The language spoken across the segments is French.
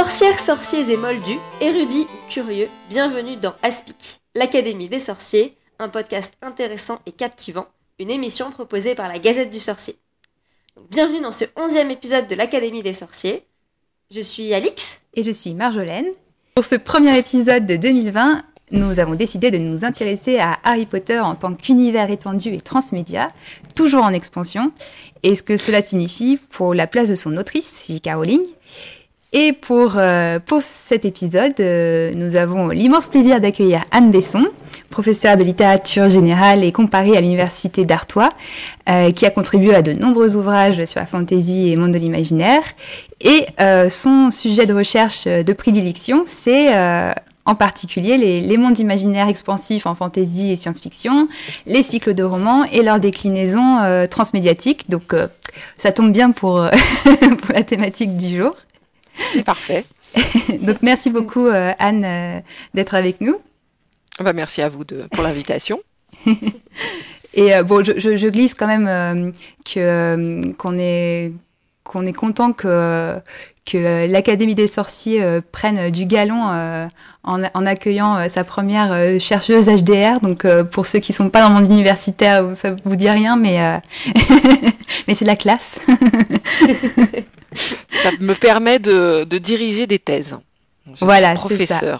Sorcières, sorciers et moldus, érudits ou curieux, bienvenue dans Aspic, l'Académie des sorciers, un podcast intéressant et captivant, une émission proposée par la Gazette du Sorcier. bienvenue dans ce onzième épisode de l'Académie des sorciers. Je suis Alix. Et je suis Marjolaine. Pour ce premier épisode de 2020, nous avons décidé de nous intéresser à Harry Potter en tant qu'univers étendu et transmédia, toujours en expansion, et ce que cela signifie pour la place de son autrice, J.K. Rowling. Et pour, euh, pour cet épisode, euh, nous avons l'immense plaisir d'accueillir Anne Besson, professeure de littérature générale et comparée à l'université d'Artois, euh, qui a contribué à de nombreux ouvrages sur la fantaisie et monde de l'imaginaire. Et son sujet de recherche de prédilection, c'est en particulier les, les, mondes imaginaires expansifs en fantasy et science-fiction, les cycles de romans et leurs déclinaisons transmédiatiques. Donc ça tombe bien pour, pour la thématique du jour. C'est parfait. Donc merci beaucoup euh, Anne euh, d'être avec nous. Bah, merci à vous de, pour l'invitation. Et euh, bon, je, je, glisse quand même que qu'on est qu'on est content que que l'Académie des sorciers prenne du galon en, en, accueillant sa première chercheuse HDR. Donc pour ceux qui sont pas dans le monde universitaire, ça vous dit rien, mais mais c'est la classe. Ça me permet de, diriger des thèses. voilà, c'est ça.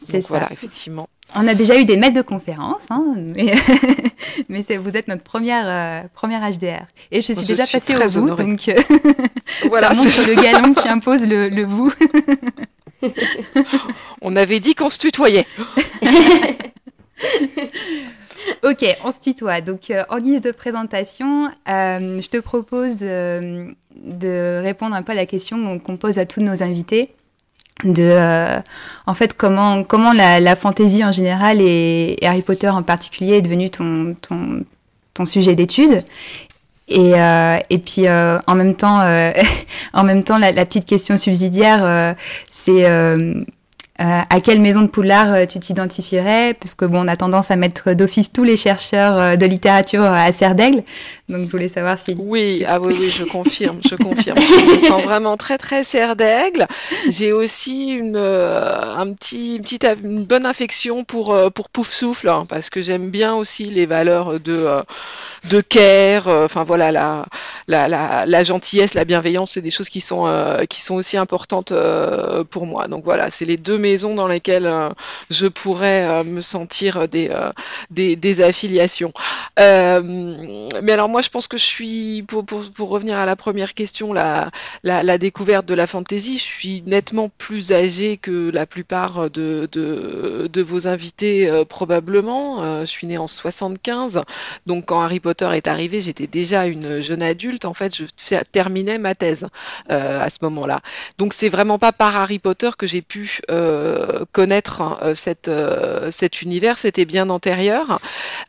C'est ça. Voilà, effectivement. On a déjà eu des maîtres de conférences, hein, mais, mais vous êtes notre première, euh, première HDR. Et je suis déjà passée au vous, donc euh, voilà, ça montre le galon qui impose le, le vous. On avait dit qu'on se tutoyait. ok, on se tutoie. Donc, euh, en guise de présentation, euh, je te propose euh, de répondre un peu à la question qu'on pose à tous nos invités. De, en fait, comment, comment la, fantaisie en général et, Harry Potter en particulier est devenu ton, sujet d'étude. Et, puis en même temps, la petite question subsidiaire, c'est euh, à quelle maison de Poulard euh, tu t'identifierais? Puisque bon, on a tendance à mettre d'office tous les chercheurs euh, de littérature à Serre d'Aigle. Donc je voulais savoir si. Oui, ah oui, oui, je confirme, je confirme. je me sens vraiment très très Serre d'Aigle. J'ai aussi une un petit une petite une bonne affection pour pour Pouf Souffle hein, parce que j'aime bien aussi les valeurs de de care. Enfin voilà la, la la, la gentillesse, la bienveillance, c'est des choses qui sont qui sont aussi importantes pour moi. Donc voilà, c'est les deux maisons dans lesquelles euh, je pourrais euh, me sentir des, euh, des, affiliations. mais alors moi, je pense que je suis, pour, pour, revenir à la première question, la, la, découverte de la fantaisie, je suis nettement plus âgée que la plupart de, de, vos invités probablement. je suis née en 75, donc quand Harry Potter est arrivé, j'étais déjà une jeune adulte. En fait, je terminais ma thèse à ce moment-là. Donc c'est vraiment pas par Harry Potter que j'ai pu euh, connaître euh, cette, euh, cet univers, c'était bien antérieur.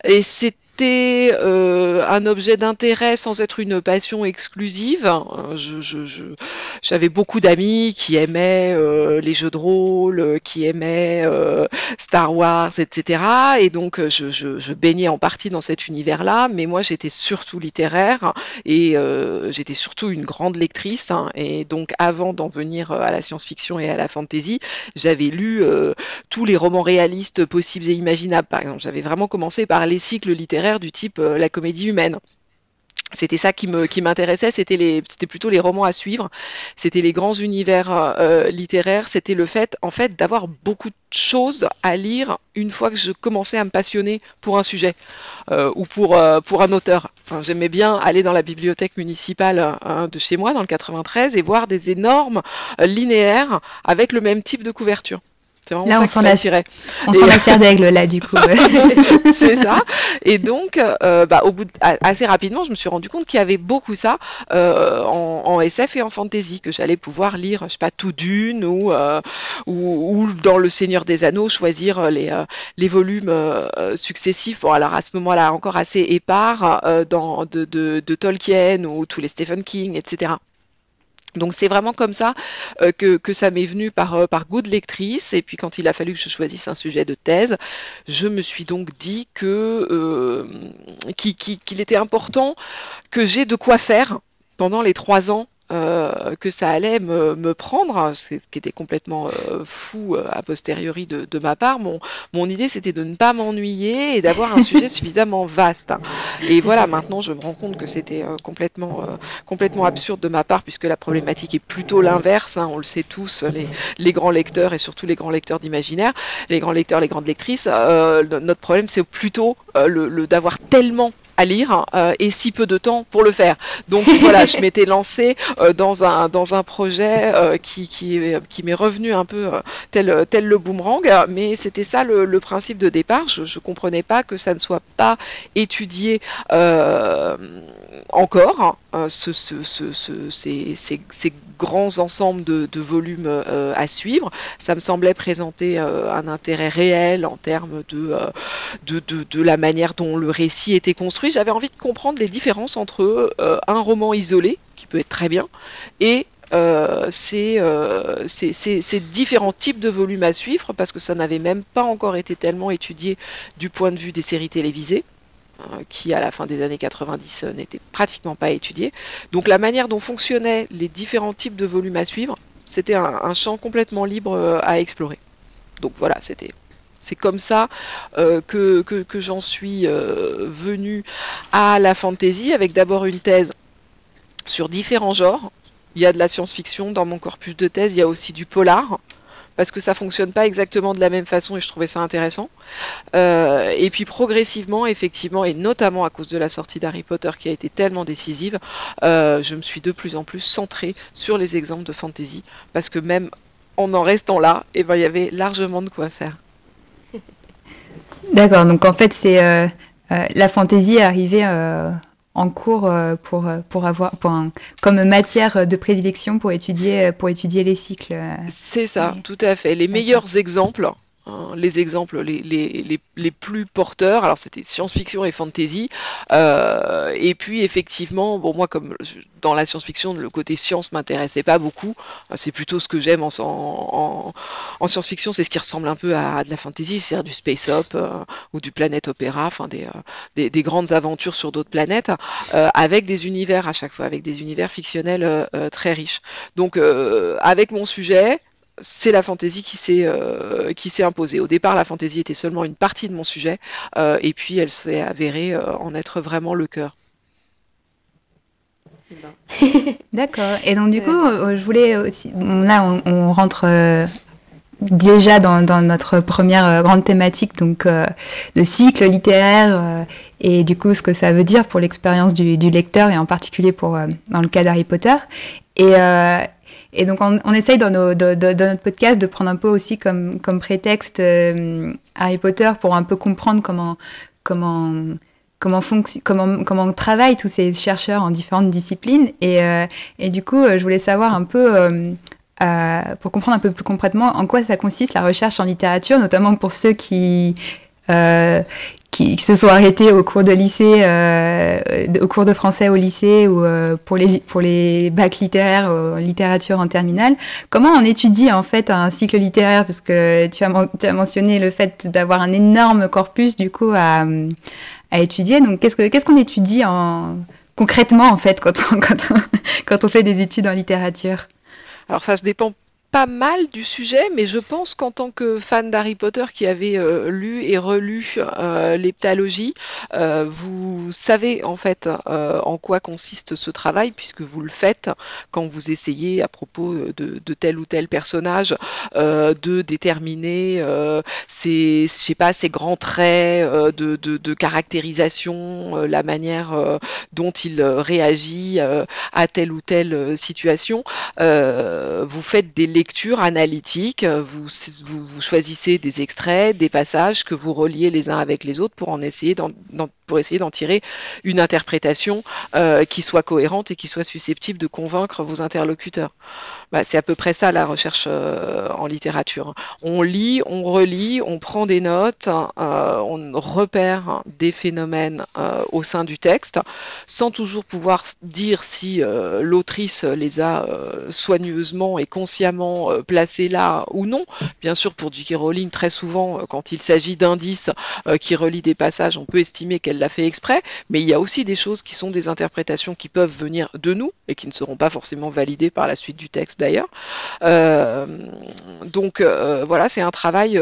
Et c'est euh, un objet d'intérêt sans être une passion exclusive. Je, j'avais beaucoup d'amis qui aimaient euh, les jeux de rôle, qui aimaient euh, Star Wars, etc. Et donc je, je, baignais en partie dans cet univers-là, mais moi j'étais surtout littéraire et j'étais surtout une grande lectrice. Hein. et donc avant d'en venir à la science-fiction et à la fantasy, j'avais lu tous les romans réalistes possibles et imaginables. Par exemple, j'avais vraiment commencé par les cycles littéraires du type euh, la comédie humaine. C'était ça qui m'intéressait c'était plutôt les romans à suivre. C'était les grands univers euh, littéraires. C'était le fait en fait d'avoir beaucoup de choses à lire une fois que je commençais à me passionner pour un sujet euh, ou pour pour un auteur. J'aimais bien aller dans la bibliothèque municipale hein, de chez moi dans le 93 et voir des énormes linéaires avec le même type de couverture là, on sent la, on sent la serre d'aigle là du coup. c'est ça. Et donc, euh, bah, au bout assez rapidement, je me suis rendu compte qu'il y avait beaucoup ça euh, en, SF et en fantasy que j'allais pouvoir lire, je sais pas, tout d'une ou, euh, ou, dans Le Seigneur des Anneaux choisir les les volumes successifs. Bon, alors à ce moment-là encore assez épars dans de, de, de Tolkien ou tous les Stephen King, etc. Donc c'est vraiment comme ça euh, que, ça m'est venu par, euh, par goût de lectrice. Et puis quand il a fallu que je choisisse un sujet de thèse, je me suis donc dit que euh, qu'il était important que j'ai de quoi faire pendant les trois ans euh, que ça allait me, me prendre, ce qui était complètement euh, fou euh, a posteriori de, de, ma part. Mon, mon idée, c'était de ne pas m'ennuyer et d'avoir un sujet suffisamment vaste. Et voilà, maintenant, je me rends compte que c'était complètement, complètement absurde de ma part, puisque la problématique est plutôt l'inverse. Hein, on le sait tous, les, les, grands lecteurs et surtout les grands lecteurs d'imaginaire, les grands lecteurs, les grandes lectrices. notre problème, c'est plutôt le, le d'avoir tellement à lire euh, et si peu de temps pour le faire. Donc voilà, je m'étais lancée euh, dans, un, projet euh, qui, m'est revenu un peu tel, le boomerang, mais c'était ça le, principe de départ. Je ne comprenais pas que ça ne soit pas étudié encore, hein, ce, ce, ce, ces, grands ensembles de, volumes à suivre. Ça me semblait présenter un intérêt réel en termes de, de, la manière dont le récit était construit j'avais envie de comprendre les différences entre euh, un roman isolé, qui peut être très bien, et euh, euh, ces, différents types de volumes à suivre, parce que ça n'avait même pas encore été tellement étudié du point de vue des séries télévisées qui à la fin des années 90 n'étaient pratiquement pas étudiées. Donc la manière dont fonctionnaient les différents types de volumes à suivre, c'était un champ complètement libre à explorer. Donc voilà, c'était c'est comme ça euh, que, j'en suis euh, venue à la fantasy, avec d'abord une thèse sur différents genres. Il y a de la science-fiction dans mon corpus de thèse, il y a aussi du polar, parce que ça fonctionne pas exactement de la même façon et je trouvais ça intéressant. Euh, et puis progressivement, effectivement, et notamment à cause de la sortie d'Harry Potter qui a été tellement décisive, je me suis de plus en plus centrée sur les exemples de fantasy, parce que même en en restant là, eh ben, il y avait largement de quoi faire. D'accord, donc en fait, c'est euh, euh, la fantaisie arrivée euh, en cours pour, pour avoir pour comme matière de prédilection pour étudier, pour étudier les cycles. C'est ça, tout à fait. Les meilleurs exemples Hein, les exemples les, les, les, plus porteurs. Alors c'était science-fiction et fantasy. Euh, et puis effectivement, bon moi comme dans la science-fiction, le côté science m'intéressait pas beaucoup. C'est plutôt ce que j'aime en, en, en science-fiction, c'est ce qui ressemble un peu à, de la fantasy, c'est-à-dire du space op euh, ou du planète opéra, enfin euh, des, des, grandes aventures sur d'autres planètes, avec des univers à chaque fois, avec des univers fictionnels très riches. Donc avec mon sujet, c'est la fantaisie qui s'est euh, qui s'est imposée. Au départ, la fantaisie était seulement une partie de mon sujet, euh, et puis elle s'est avérée euh, en être vraiment le cœur. D'accord. Et donc du coup, je voulais aussi. Là, on, rentre déjà dans, notre première grande thématique, donc le cycle littéraire et du coup ce que ça veut dire pour l'expérience du, du, lecteur et en particulier pour dans le cas d'Harry Potter. Et et donc, on, essaye dans, notre podcast de prendre un peu aussi comme, prétexte euh, Harry Potter pour un peu comprendre comment, comment, comment, comment, comment travaillent tous ces chercheurs en différentes disciplines. Et, euh, du coup, euh, je voulais savoir un peu, pour comprendre un peu plus concrètement, en quoi ça consiste la recherche en littérature, notamment pour ceux qui, qui, se sont arrêtés au cours de lycée, euh, au cours de français au lycée ou euh, pour les pour les bacs littéraires, en littérature en terminale. Comment on étudie en fait un cycle littéraire? Parce que tu as, tu as mentionné le fait d'avoir un énorme corpus du coup à, à étudier. Donc qu'est-ce que qu'est-ce qu'on étudie en concrètement en fait quand on, quand on, quand on fait des études en littérature? Alors ça se dépend pas mal du sujet, mais je pense qu'en tant que fan d'Harry Potter qui avait euh, lu et relu euh, euh, vous savez en fait en quoi consiste ce travail, puisque vous le faites quand vous essayez à propos de, tel ou tel personnage de déterminer ces, je sais pas, grands traits de, de, caractérisation, la manière dont il réagit à telle ou telle situation. vous faites des lecture analytique. Vous, vous, choisissez des extraits, des passages que vous reliez les uns avec les autres pour en essayer d'en, pour essayer d'en tirer une interprétation euh, qui soit cohérente et qui soit susceptible de convaincre vos interlocuteurs. Bah, c'est à peu près ça la recherche euh, en littérature. On lit, on relit, on prend des notes, euh, on repère des phénomènes au sein du texte, sans toujours pouvoir dire si l'autrice les a soigneusement et consciemment volontairement placés là ou non. Bien sûr, pour J.K. Rowling, très souvent, quand il s'agit d'indices qui relient des passages, on peut estimer qu'elle l'a fait exprès, mais il y a aussi des choses qui sont des interprétations qui peuvent venir de nous et qui ne seront pas forcément validées par la suite du texte d'ailleurs. donc voilà, c'est un travail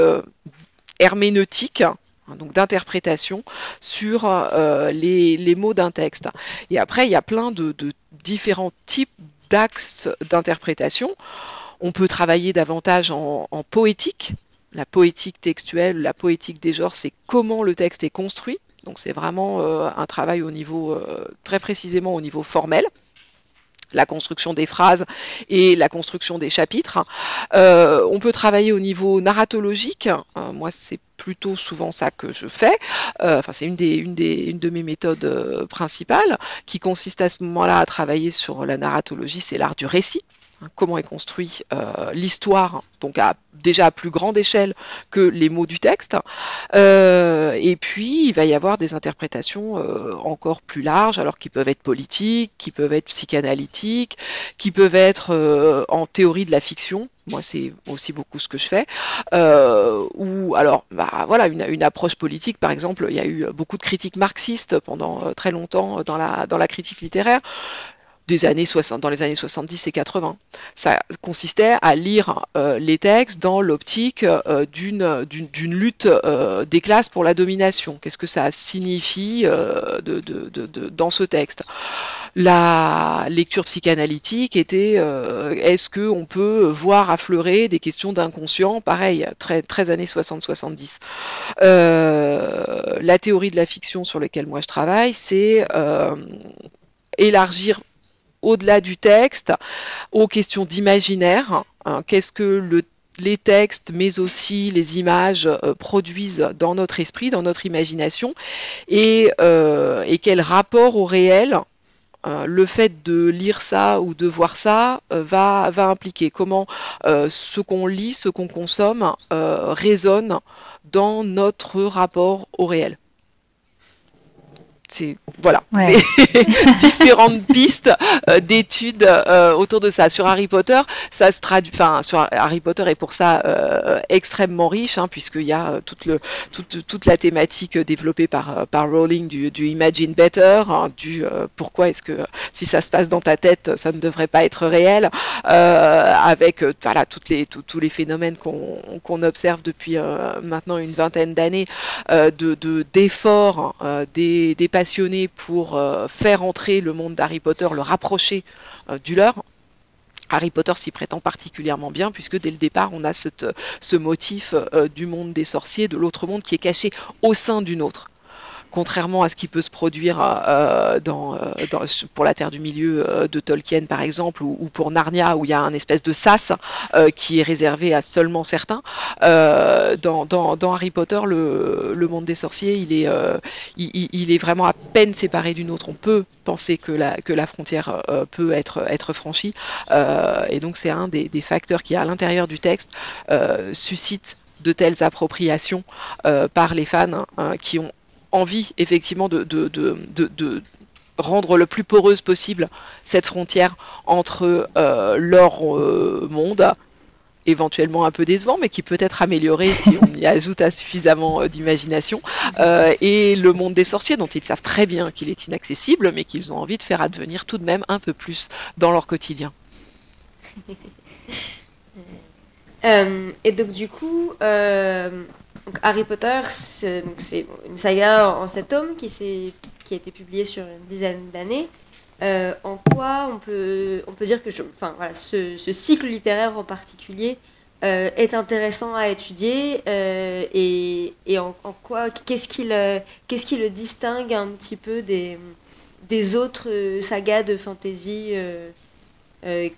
herméneutique Hein, donc d'interprétation sur euh, les, mots d'un texte. Et après, il y a plein de, différents types d'axes d'interprétation. On peut travailler davantage en, poétique. La poétique textuelle, la poétique des genres, c'est comment le texte est construit. Donc c'est vraiment euh, un travail au niveau, euh, très précisément au niveau formel la construction des phrases et la construction des chapitres. Euh, on peut travailler au niveau narratologique. Moi, c'est plutôt souvent ça que je fais. Enfin, c'est une, une de mes méthodes principales qui consiste à ce moment-là à travailler sur la narratologie, c'est l'art du récit. Comment est construit euh, l'histoire, donc déjà à plus grande échelle que les mots du texte. Euh, et puis, il va y avoir des interprétations euh, encore plus larges, alors qui peuvent être politiques, qui peuvent être psychanalytiques, qui peuvent être en théorie de la fiction. Moi, c'est aussi beaucoup ce que je fais. ou alors, bah, voilà, une, approche politique, par exemple, il y a eu beaucoup de critiques marxistes pendant très longtemps dans la critique littéraire des années 60, dans les années 70 et 80. Ça consistait à lire euh, les textes dans l'optique euh, d'une, d'une, lutte euh, des classes pour la domination. Qu'est-ce que ça signifie de, de, de, dans ce texte? La lecture psychanalytique était est-ce qu'on peut voir affleurer des questions d'inconscient? Pareil, très, très années 60-70. la théorie de la fiction sur laquelle moi je travaille, c'est élargir au-delà du texte, aux questions d'imaginaire. Hein, qu'est-ce que les textes, mais aussi les images euh, produisent dans notre esprit, dans notre imagination, et, euh, quel rapport au réel euh, le fait de lire ça ou de voir ça va, va impliquer, comment ce qu'on lit, ce qu'on consomme résonne dans notre rapport au réel c'est voilà différentes pistes euh, d'études euh, autour de ça. Sur Harry Potter, ça se traduit. Enfin, sur Harry Potter est pour ça euh, extrêmement riche, hein, puisqu'il y a toute, le, toute, toute, la thématique développée par, par Rowling du, du Imagine Better, hein, du pourquoi est-ce que si ça se passe dans ta tête, ça ne devrait pas être réel, avec voilà toutes les tous les phénomènes qu'on observe depuis maintenant une vingtaine d'années de d'efforts des, des pour euh, faire entrer le monde d'Harry Potter, le rapprocher euh, du leur. Harry Potter s'y prétend particulièrement bien puisque dès le départ on a ce motif euh, du monde des sorciers, de l'autre monde qui est caché au sein d'une autre contrairement à ce qui peut se produire euh, dans, euh, pour la Terre du Milieu euh, de Tolkien par exemple, ou, pour Narnia où il y a un espèce de sas qui est réservé à seulement certains. Dans, Harry Potter, le, monde des sorciers, il est, vraiment à peine séparé d'une autre. On peut penser que la, frontière peut être, être franchie, et donc c'est un des, facteurs qui, à l'intérieur du texte, suscite de telles appropriations par les fans hein, qui ont envie effectivement de, de, rendre le plus poreuse possible cette frontière entre euh, leur euh, monde, éventuellement un peu décevant, mais qui peut être amélioré si on y ajoute suffisamment euh, d'imagination, et le monde des sorciers, dont ils savent très bien qu'il est inaccessible, mais qu'ils ont envie de faire advenir tout de même un peu plus dans leur quotidien. et donc du coup, Harry Potter, c'est une saga en sept tomes qui, qui a été publiée sur une dizaine d'années. Euh, en quoi on peut, on peut dire que enfin, voilà, ce, cycle littéraire en particulier euh, est intéressant à étudier euh, et, et en, quoi qu'est-ce qui, qui le distingue un petit peu des, des autres sagas de fantasy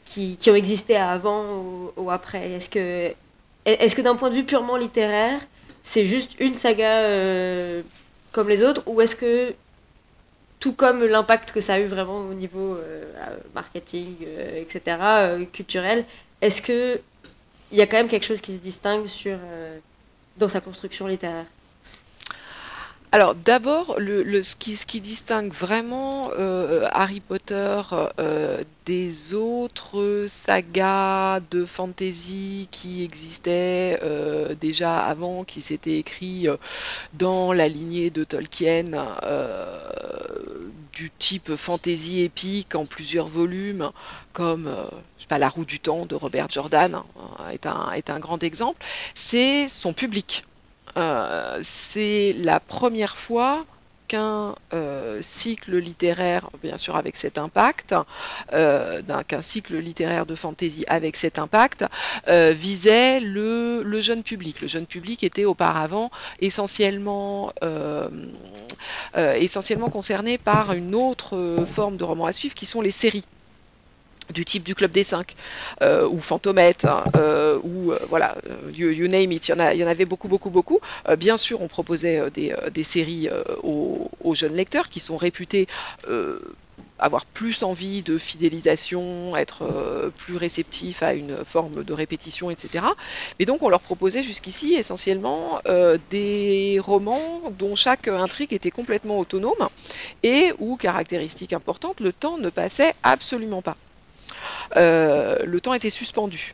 qui, ont existé avant ou, ou après? Est-ce que, est-ce que d'un point de vue purement littéraire, c'est juste une saga euh, comme les autres ou est-ce que tout comme l'impact que ça a eu vraiment au niveau euh, marketing, euh, etc., culturel, est-ce que il y a quand même quelque chose qui se distingue dans sa construction littéraire? Alors d'abord, le, ce, qui, ce, qui, distingue vraiment euh, Harry Potter euh, des autres sagas de fantasy qui existaient euh, déjà avant, qui s'étaient écrits dans la lignée de Tolkien, du type fantasy épique en plusieurs volumes, comme pas, La roue du temps de Robert Jordan hein, est, un, est un grand exemple, c'est son public. Euh, c'est la première fois qu'un euh, cycle littéraire, bien sûr avec cet impact, euh, qu'un cycle littéraire de fantasy avec cet impact, visait le, jeune public. Le jeune public était auparavant essentiellement, essentiellement concerné par une autre forme de roman à suivre qui sont les séries du type du Club des 5 euh, ou Fantomette hein, euh, ou euh, voilà you, name it il y en, avait beaucoup beaucoup beaucoup bien sûr on proposait des, séries aux, jeunes lecteurs qui sont réputés avoir plus envie de fidélisation, être plus réceptif à une forme de répétition, etc. Mais donc on leur proposait jusqu'ici essentiellement des romans dont chaque intrigue était complètement autonome et où, caractéristique importante, le temps ne passait absolument pas. Euh, le temps était suspendu.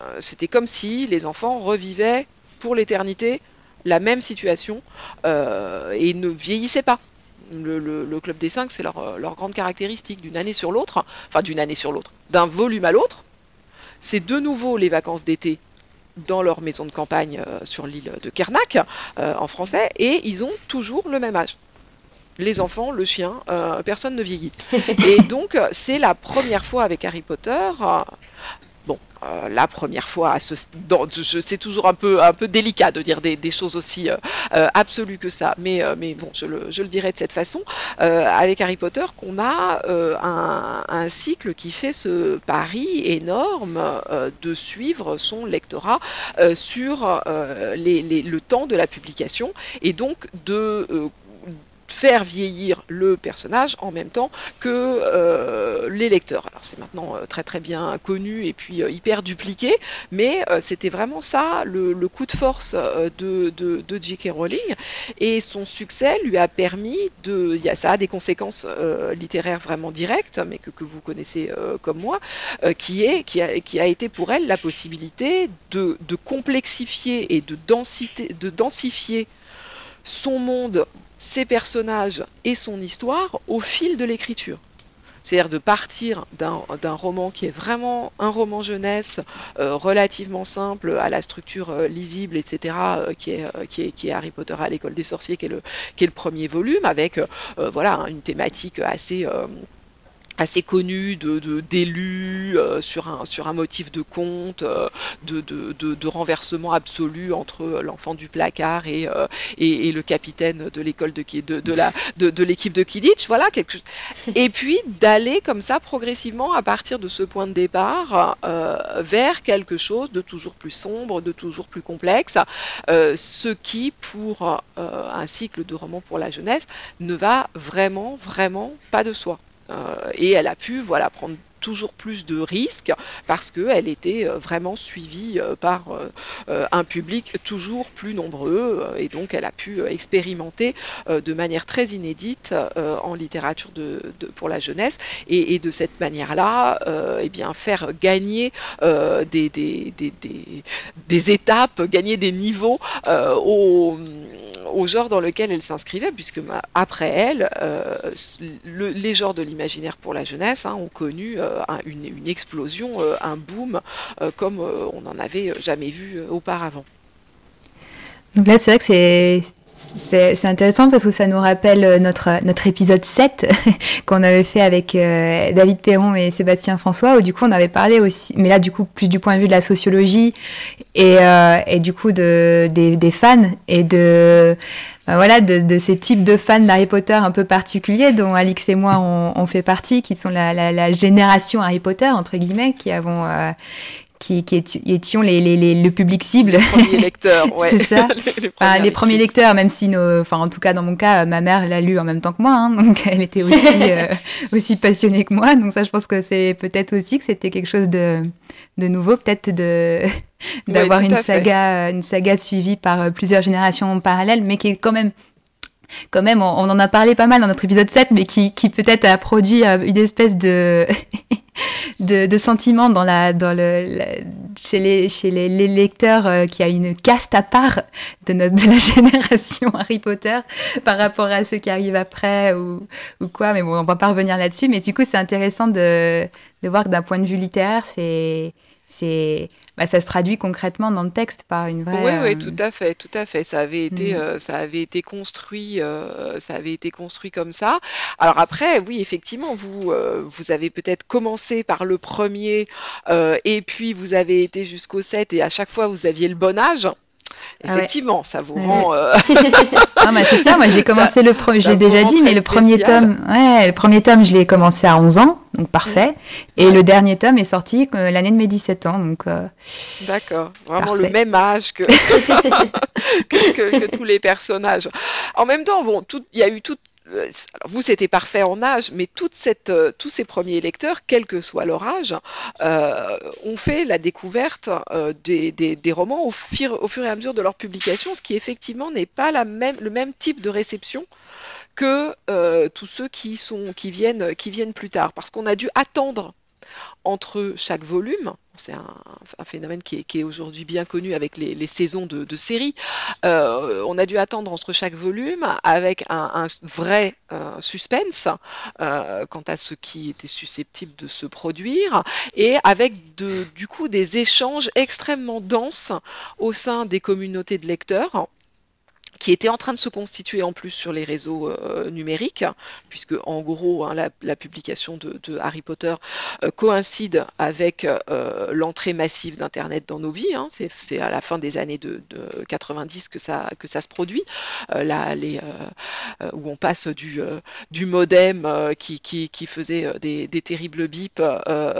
Euh, c'était comme si les enfants revivaient pour l'éternité la même situation euh, et ne vieillissaient pas. Le, Club des Cinq, c'est leur, grande caractéristique d'une année sur l'autre, enfin d'une année sur l'autre, d'un volume à l'autre. C'est de nouveau les vacances d'été dans leur maison de campagne sur l'île de Kernak, en français, et ils ont toujours le même âge les enfants, le chien, euh, personne ne vieillit. Et donc, c'est la première fois avec Harry Potter. Euh, bon, euh, la première fois, c'est toujours un peu, un peu délicat de dire des, choses aussi absolues que ça, mais, mais bon, je le, je le, dirais de cette façon, avec Harry Potter, qu'on a un, cycle qui fait ce pari énorme de suivre son lectorat sur le temps de la publication et donc de faire vieillir le personnage en même temps que euh, les lecteurs. Alors c'est maintenant euh, très très bien connu et puis euh, hyper dupliqué, mais c'était vraiment ça le, coup de force de, de, J.K. Rowling et son succès lui a permis de, y a, ça a des conséquences littéraires vraiment directes, mais que, que vous connaissez comme moi, qui est qui a, qui a été pour elle la possibilité de, de complexifier et de densité, de densifier son monde ses personnages et son histoire au fil de l'écriture. C'est-à-dire de partir d'un roman qui est vraiment un roman jeunesse, euh, relativement simple, à la structure euh, lisible, etc., euh, qui, est, qui, est, qui, est, Harry Potter à l'école des sorciers, qui est le, qui est le premier volume, avec voilà, une thématique assez assez connu de d'élus euh, sur un sur un motif de conte euh, de, de, de, renversement absolu entre l'enfant du placard et, euh, et, le capitaine de l'école de de, de la de, l'équipe de Kidditch voilà quelque et puis d'aller comme ça progressivement à partir de ce point de départ vers quelque chose de toujours plus sombre de toujours plus complexe ce qui pour un cycle de romans pour la jeunesse ne va vraiment vraiment pas de soi et elle a pu voilà, prendre toujours plus de risques parce qu'elle était euh, vraiment suivie euh, par un public toujours plus nombreux et donc elle a pu expérimenter de manière très inédite en littérature de, pour la jeunesse et, de cette manière-là eh bien faire gagner des, étapes, gagner des niveaux aux au genre dans lequel elle s'inscrivait, puisque bah, après elle, euh, les genres de l'imaginaire pour la jeunesse hein, ont connu euh, une, explosion, euh, un boom, comme on n'en avait jamais vu auparavant. Donc là, c'est vrai que c'est c'est intéressant parce que ça nous rappelle notre, notre épisode 7 qu'on avait fait avec David Perron et Sébastien François, où du coup on avait parlé aussi, mais là du coup plus du point de vue de la sociologie et, et du coup de, des, des fans et de bah voilà, de, de, ces types de fans d'Harry Potter un peu particuliers, dont Alix et moi on, on fait partie, qui sont la, la, la, génération Harry Potter entre guillemets, qui avons euh, qui, qui étions les, les, les, le public cible. Les premiers lecteurs, ouais. c'est ça. les, premiers lecteurs, même si, nos, enfin, en tout cas, dans mon cas, ma mère l'a lu en même temps que moi, hein, donc elle était aussi, euh, aussi passionnée que moi. Donc ça, je pense que c'est peut-être aussi que c'était quelque chose de, de nouveau, peut-être de d'avoir une saga, une saga suivie par euh, plusieurs générations parallèles, mais qui est quand même quand même, on, en a parlé pas mal dans notre épisode 7, mais qui, qui peut-être a produit euh, une espèce de, de, de, sentiment dans la, dans le, chez, les, chez les, lecteurs euh, qui a une caste à part de, notre, de la génération Harry Potter par rapport à ceux qui arrivent après ou, ou quoi. Mais bon, on va pas revenir là-dessus. Mais du coup, c'est intéressant de, de voir que d'un point de vue littéraire, c'est bah, ça se traduit concrètement dans le texte par une vraie. Oui, oui, euh, tout à fait, tout à fait. Ça avait été, mm. euh, ça avait été construit, euh, ça avait été construit comme ça. Alors après, oui, effectivement, vous, vous avez peut-être commencé par le premier, et puis vous avez été jusqu'au 7, et à chaque fois vous aviez le bon âge. Ah Effectivement, ça vous rend. Euh... ah, bah, c'est ça, moi j'ai commencé le premier, je l'ai déjà dit, mais le premier tome, ouais, le premier tome, je l'ai commencé à 11 ans, donc parfait. Et le dernier tome est sorti euh, l'année de mes 17 ans, donc. Euh, D'accord, vraiment le même âge que... que, que, tous les personnages. En même temps, bon, il y a eu toute vous, c'était parfait en âge, mais euh, tous ces premiers lecteurs, quel que soit leur âge, euh, ont fait la découverte des, romans au fur, et à mesure de leur publication, ce qui effectivement n'est pas le même type de réception que tous ceux qui viennent plus tard, parce qu'on a dû attendre entre chaque volume. C'est un, phénomène qui est, aujourd'hui bien connu avec les, saisons de, séries. Euh, on a dû attendre entre chaque volume avec un, vrai euh, suspense euh, quant à ce qui était susceptible de se produire et avec du coup des échanges extrêmement denses au sein des communautés de lecteurs qui était en train de se constituer en plus sur les réseaux euh, numériques, puisque en gros hein, la, publication de, Harry Potter euh, coïncide avec euh, l'entrée massive d'Internet dans nos vies. Hein. c'est à la fin des années de, 90 que ça, se produit, où on passe du, modem qui, faisait des, terribles bips à,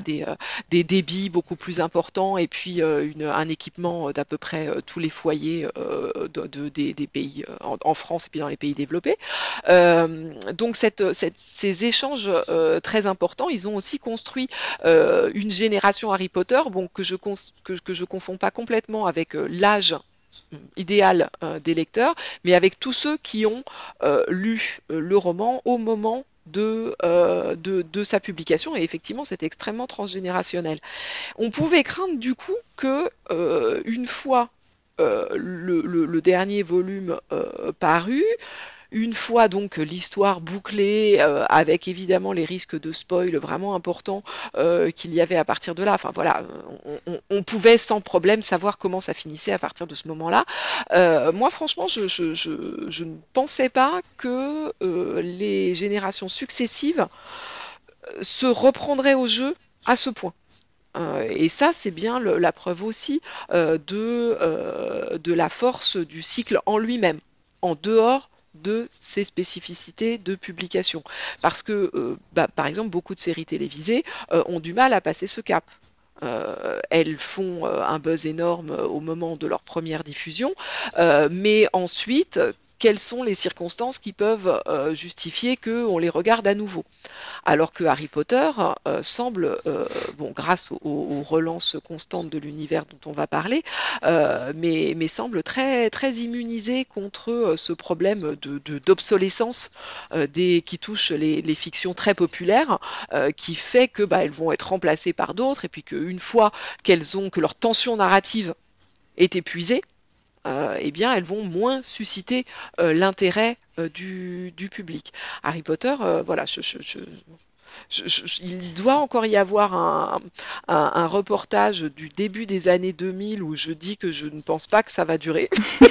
des, débits beaucoup plus importants et puis un équipement d'à peu près tous les foyers euh, de, des, pays euh, en, France et puis dans les pays développés. Euh, donc ces échanges très importants, ils ont aussi construit une génération Harry Potter, que je que, que je confonds pas complètement avec l'âge idéal des lecteurs, mais avec tous ceux qui ont lu le roman au moment de, de, de, sa publication et effectivement c'est extrêmement transgénérationnel. On pouvait craindre du coup que une fois euh, le, dernier volume euh, paru. Une fois donc l'histoire bouclée, euh, avec évidemment les risques de spoil vraiment importants qu'il y avait à partir de là, enfin voilà, on, pouvait sans problème savoir comment ça finissait à partir de ce moment-là. moi franchement, je, je, ne pensais pas que les générations successives se reprendraient au jeu à ce point. Euh, et ça, c'est bien la preuve aussi euh, de, euh, de la force du cycle en lui-même, en dehors de ses spécificités de publication. Parce que, bah, par exemple, beaucoup de séries télévisées ont du mal à passer ce cap. elles font un buzz énorme au moment de leur première diffusion, mais ensuite, quelles sont les circonstances qui peuvent euh, justifier qu'on les regarde à nouveau. Alors que Harry Potter euh, semble, euh, bon, grâce aux, relances constantes de l'univers dont on va parler, mais, semble très, très immunisé contre ce problème d'obsolescence de, qui touche les, fictions très populaires, qui fait que bah, elles vont être remplacées par d'autres, et puis qu'une fois qu'elles ont, que leur tension narrative est épuisée, eh bien, elles vont moins susciter euh, l'intérêt euh, du, public. Harry Potter, voilà, il doit encore y avoir un, reportage du début des années 2000 où je dis que je ne pense pas que ça va durer.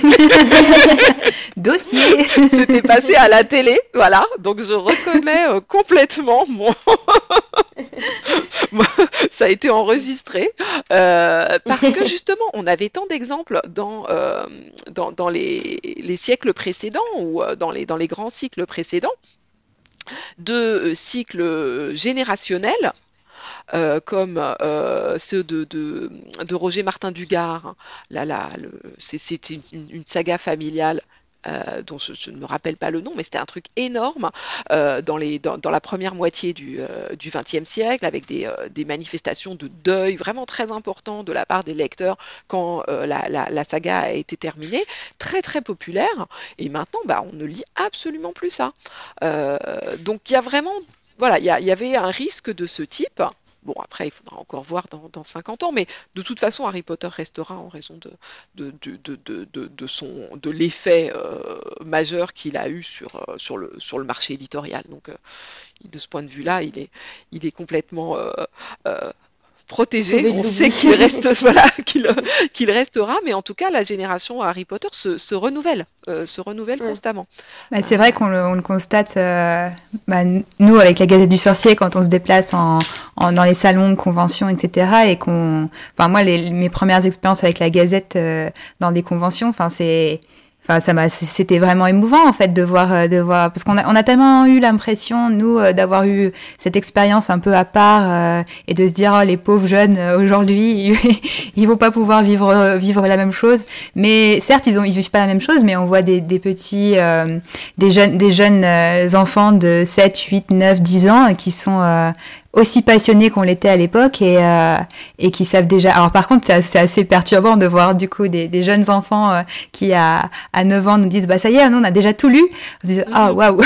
Dossier. C'était passé à la télé, voilà. Donc je reconnais complètement mon, ça a été enregistré euh, parce que justement, on avait tant d'exemples dans, euh, dans, les, siècles précédents ou euh, dans les, dans les grands cycles précédents de cycles générationnels comme ceux de, Roger Martin Dugard. Là, là, c'était une, saga familiale dont je, ne me rappelle pas le nom, mais c'était un truc énorme dans, les, dans, la première moitié du XXe siècle, avec des, manifestations de deuil vraiment très importantes de la part des lecteurs quand la, la, saga a été terminée, très très populaire. Et maintenant, bah, on ne lit absolument plus ça. donc il y a vraiment voilà, il y, avait un risque de ce type. Bon, après, il faudra encore voir dans, 50 ans, mais de toute façon, Harry Potter restera en raison de, de, l'effet euh, majeur qu'il a eu sur, euh, le, marché éditorial. Donc, euh, de ce point de vue-là, il est complètement protégé. On sait qu'il reste, voilà, qu'il restera, mais en tout cas, la génération Harry Potter se, renouvelle, euh, se renouvelle constamment. Bah, c'est vrai qu'on le, constate, euh, bah, nous, avec la Gazette du Sorcier, quand on se déplace en, dans les salons, conventions, etc., et qu'on, enfin, moi, mes premières expériences avec la Gazette euh, dans des conventions, enfin, c'est Enfin, ça m'a, c'était vraiment émouvant en fait de voir, euh, de voir, parce qu'on a, on a tellement eu l'impression nous euh, d'avoir eu cette expérience un peu à part euh, et de se dire oh, les pauvres jeunes aujourd'hui ils, vont pas pouvoir vivre vivre la même chose. Mais certes ils ont ils vivent pas la même chose, mais on voit des, des petits des jeunes des jeunes enfants de 7, 8, 9, 10 ans qui sont aussi passionnés qu'on l'était à l'époque et, euh, et qui savent déjà. Alors par contre, c'est assez perturbant de voir du coup des, des jeunes enfants euh, qui à, à 9 ans nous disent bah ça y est, nous on a déjà tout lu. On se dit ah waouh.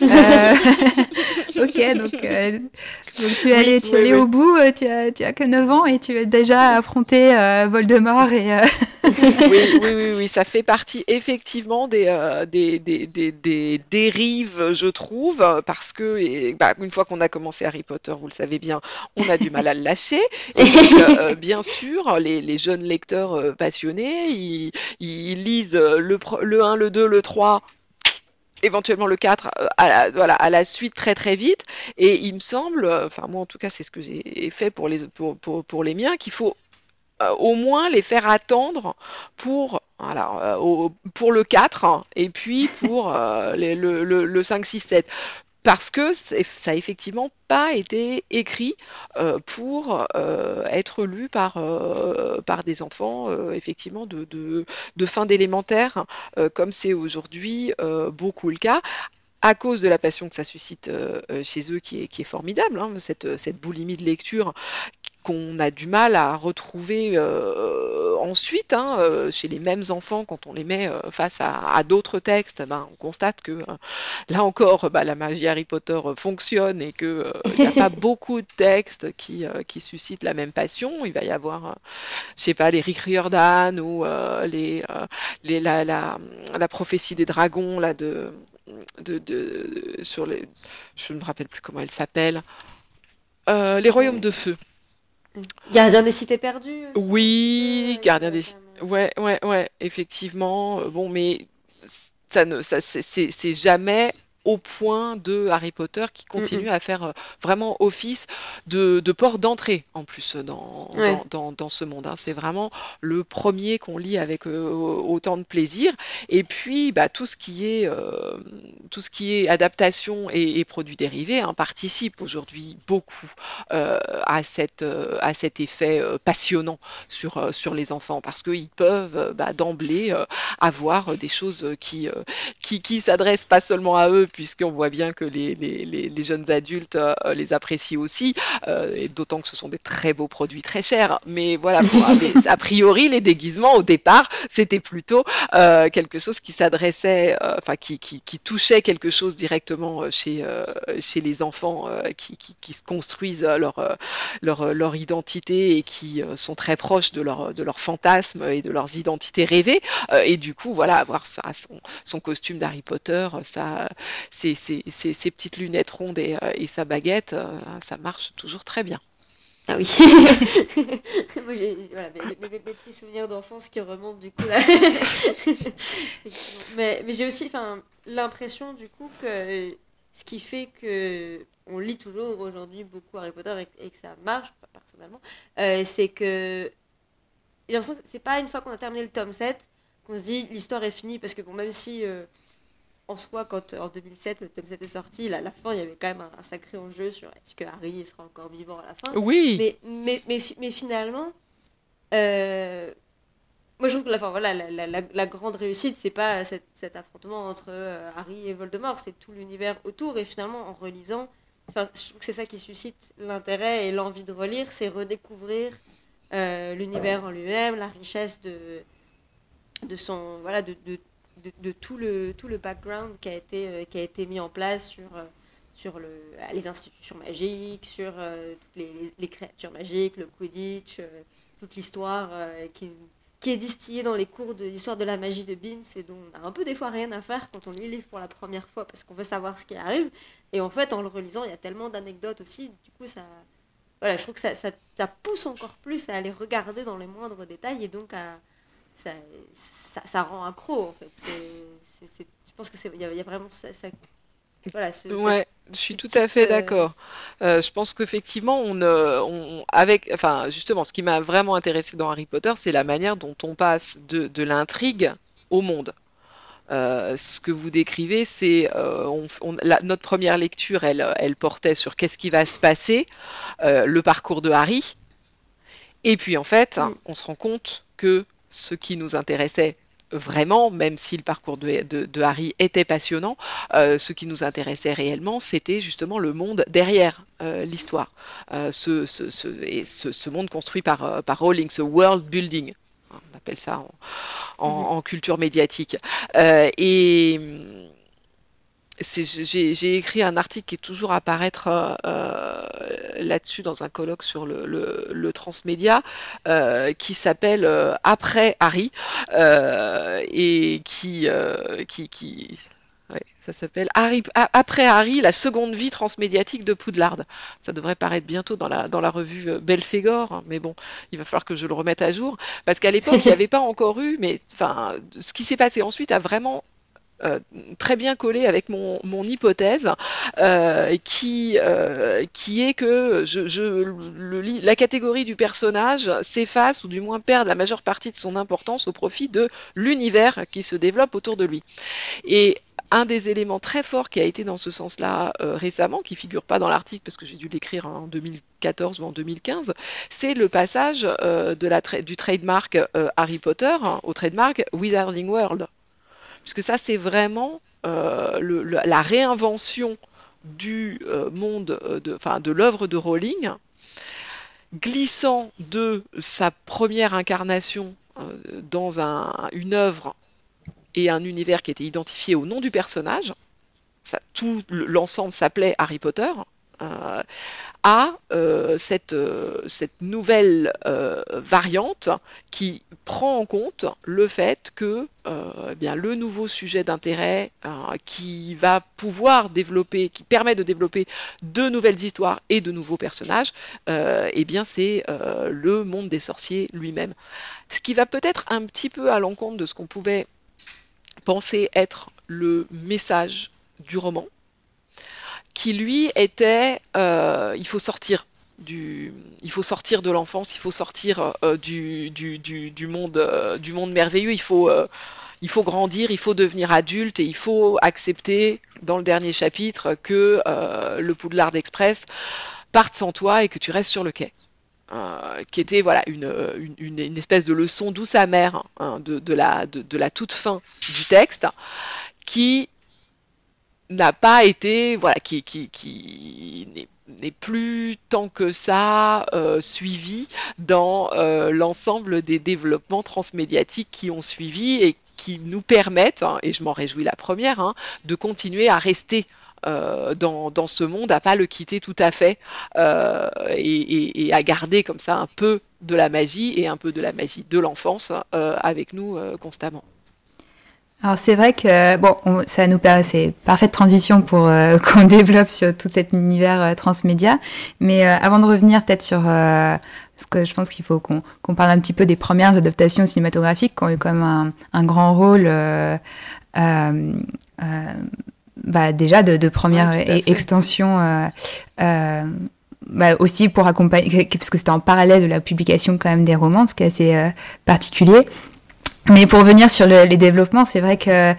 euh, ok, donc, euh, donc tu es allé, tu es allé au bout. Tu as, tu as que 9 ans et tu as déjà affronté Voldemort et. oui, oui, oui, oui, ça fait partie effectivement des, des, des, des, des, dérives, je trouve, parce que et, bah, une fois qu'on a commencé Harry Potter vous le savez bien, on a du mal à le lâcher. Et euh, bien sûr, les, jeunes lecteurs euh, passionnés, ils, lisent le, le 1, le 2, le 3, éventuellement le 4 euh, à la, suite très très vite. Et il me semble, enfin moi en tout cas c'est ce que j'ai fait pour les, pour, pour, les miens, qu'il faut au moins les faire attendre pour voilà, pour le 4 et puis pour le, le, le, 5, 6, 7 parce que ça n'a effectivement pas été écrit euh, pour euh, être lu par, euh, par des enfants effectivement de, de, fin d'élémentaire, comme c'est aujourd'hui beaucoup le cas à cause de la passion que ça suscite chez eux, qui est, qui est formidable, hein, cette, cette, boulimie de lecture qu'on a du mal à retrouver euh, ensuite hein, euh, chez les mêmes enfants quand on les met euh, face à, d'autres textes. Ben, on constate que là encore, bah, la magie Harry Potter fonctionne et qu'il n'y a pas beaucoup de textes qui, qui, suscitent la même passion. Il va y avoir, je sais pas, les Rick Riordan ou les, les la, la, la, prophétie des dragons là de, de, de, sur les, je ne me rappelle plus comment elle s'appelle. les royaumes de feu. Gardien des cités perdues. Oui, gardien des cités. Ouais, ouais, ouais, effectivement. Euh, bon, mais ça ne, ça, c'est jamais au point de Harry Potter qui continue à faire euh, vraiment office de, port d'entrée en plus dans, dans, ce monde. Hein. C'est vraiment le premier qu'on lit avec euh, autant de plaisir. Et puis bah, tout, ce qui est, euh, tout ce qui est adaptation et, produits dérivés hein, participe aujourd'hui beaucoup à, cette, à cet effet passionnant sur, sur les enfants parce qu'ils peuvent bah, d'emblée avoir des choses qui, qui, qui s'adressent pas seulement à eux puisqu'on voit bien que les, les, les, jeunes adultes euh, les apprécient aussi, euh, et d'autant que ce sont des très beaux produits très chers. Mais voilà, a priori, les déguisements au départ, c'était plutôt euh, quelque chose qui s'adressait, enfin qui, qui, qui, touchait quelque chose directement chez, chez les enfants qui, qui, se construisent leur, leur, leur identité et qui sont très proches de leur, de leur fantasme et de leurs identités rêvées. et du coup, voilà, avoir son, son costume d'Harry Potter, ça, ses, petites lunettes rondes et, euh, sa baguette, euh, ça marche toujours très bien. Ah oui. Moi, j'ai voilà, mes, petits souvenirs d'enfance qui remontent du coup là. mais, mais j'ai aussi l'impression du coup que ce qui fait que on lit toujours aujourd'hui beaucoup Harry Potter et, que ça marche personnellement, euh, c'est que j'ai l'impression que c'est pas une fois qu'on a terminé le tome 7 qu'on se dit l'histoire est finie parce que bon même si en soi, quand en 2007 le tome 7 est sorti, à la fin, il y avait quand même un, sacré enjeu sur est-ce que Harry sera encore vivant à la fin. Oui. Mais, mais, mais, mais finalement, euh, moi je trouve que la, voilà, la, la, la, grande réussite, c'est pas cet, cet, affrontement entre Harry et Voldemort, c'est tout l'univers autour. Et finalement, en relisant, enfin, je trouve que c'est ça qui suscite l'intérêt et l'envie de relire, c'est redécouvrir l'univers en lui-même, la richesse de, de son voilà de, de, de, tout le tout le background qui a été qui a été mis en place sur sur le, les institutions magiques, sur toutes les, les, créatures magiques, le Quidditch, toute l'histoire qui, qui est distillée dans les cours de l'histoire de la magie de Beans et dont on a un peu des fois rien à faire quand on lit le livre pour la première fois parce qu'on veut savoir ce qui arrive. Et en fait, en le relisant, il y a tellement d'anecdotes aussi. Du coup, ça, voilà, je trouve que ça, ça, ça, pousse encore plus à aller regarder dans les moindres détails et donc à, ça, ça, ça rend accro en fait. Je pense que c'est, il y, y, a vraiment ça, voilà, ouais, je suis tout à fait euh, d'accord. Euh, je pense qu'effectivement, on, euh, on, avec, enfin, justement, ce qui m'a vraiment intéressé dans Harry Potter, c'est la manière dont on passe de, de l'intrigue au monde. Euh, ce que vous décrivez, c'est euh, notre première lecture, elle, elle portait sur qu'est-ce qui va se passer, le parcours de Harry. Et puis en fait, mm. on se rend compte que ce qui nous intéressait vraiment, même si le parcours de, Harry était passionnant, euh, ce qui nous intéressait réellement, c'était justement le monde derrière euh, l'histoire. Euh, ce, ce, monde construit par, par Rowling, ce world building. On appelle ça en, mm-hmm. culture médiatique. et j'ai écrit un article qui est toujours à paraître euh, euh, là-dessus dans un colloque sur le, transmédia euh, qui s'appelle Après Harry et qui, qui, qui ça s'appelle Après Harry, la seconde vie transmédiatique de Poudlard. Ça devrait paraître bientôt dans la, dans la revue Belphégor, hein, mais bon, il va falloir que je le remette à jour. Parce qu'à l'époque, il n'y avait pas encore eu, mais enfin, ce qui s'est passé ensuite a vraiment euh, très bien collé avec mon, hypothèse, euh, qui, euh, qui est que la catégorie du personnage s'efface ou du moins perd la majeure partie de son importance au profit de l'univers qui se développe autour de lui. Et un des éléments très forts qui a été dans ce sens-là récemment, qui figure pas dans l'article parce que j'ai dû l'écrire en 2014 ou en 2015, c'est le passage du trademark Harry Potter au trademark Wizarding World puisque ça c'est vraiment euh, la réinvention du euh, monde, euh, de, de l'œuvre de Rowling, glissant de sa première incarnation dans un, une œuvre et un univers qui était identifié au nom du personnage. Tout l'ensemble s'appelait Harry Potter à euh, cette, euh, cette, nouvelle euh, variante qui prend en compte le fait que eh le nouveau sujet d'intérêt qui va pouvoir développer, qui permet de développer de nouvelles histoires et de nouveaux personnages, eh c'est le monde des sorciers lui-même. Ce qui va peut-être un petit peu à l'encontre de ce qu'on pouvait penser être le message du roman, qui lui était euh, il faut sortir du, il faut sortir de l'enfance, il faut sortir euh, du, du, du, monde, euh, du monde merveilleux, il faut, il faut grandir, il faut devenir adulte et il faut accepter dans le dernier chapitre que le Poudlard Express parte sans toi et que tu restes sur le quai. qui était voilà une, une, espèce de leçon douce amère hein, de, la, de, la toute fin du texte, qui n'a pas été, voilà, qui, qui, qui n'est plus tant que ça euh, suivi dans euh, l'ensemble des développements transmédiatiques qui ont suivi et qui nous permettent, hein, et je m'en réjouis la première, hein, de continuer à rester euh, dans, ce monde, à pas le quitter tout à fait et, à garder comme ça un peu de la magie et un peu de la magie de l'enfance avec nous constamment. Alors c'est vrai que bon, ça nous permet, c'est parfaite transition pour euh, qu'on développe sur tout cet univers euh, transmédia. Mais euh, avant de revenir peut-être sur, parce que je pense qu'il faut qu'on parle un petit peu des premières adaptations cinématographiques qui ont eu comme un, un grand rôle. bah déjà de, de première e-, extension bah aussi pour accompagner parce que c'était en parallèle de la publication quand même des romans ce qui est assez particulier mais pour revenir sur le, les développements, c'est vrai que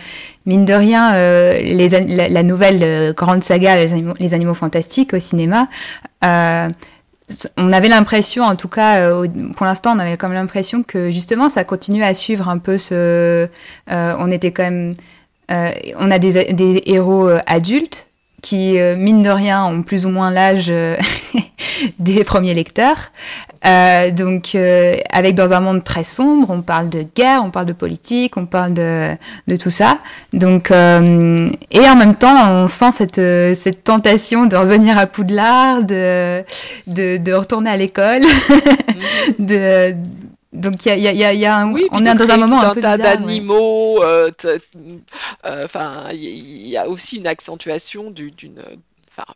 mine de rien, euh, la, nouvelle euh, grande saga les animaux, fantastiques au cinéma, euh, on avait l'impression, en tout cas, pour l'instant, on avait comme l'impression que justement, ça continue à suivre un peu ce. On était quand même. On a des héros adultes qui, mine de rien, ont plus ou moins l'âge des premiers lecteurs. Euh, donc, euh, avec dans un monde très sombre, on parle de guerre, on parle de politique, on parle de, de tout ça. Donc, euh, et en même temps, on sent cette, cette tentation de revenir à Poudlard, de, de, de retourner à l'école, de, donc il y a, y a, y a un, oui, on est dans un moment un, peu tas d'animaux. Enfin, il y a aussi une accentuation d'une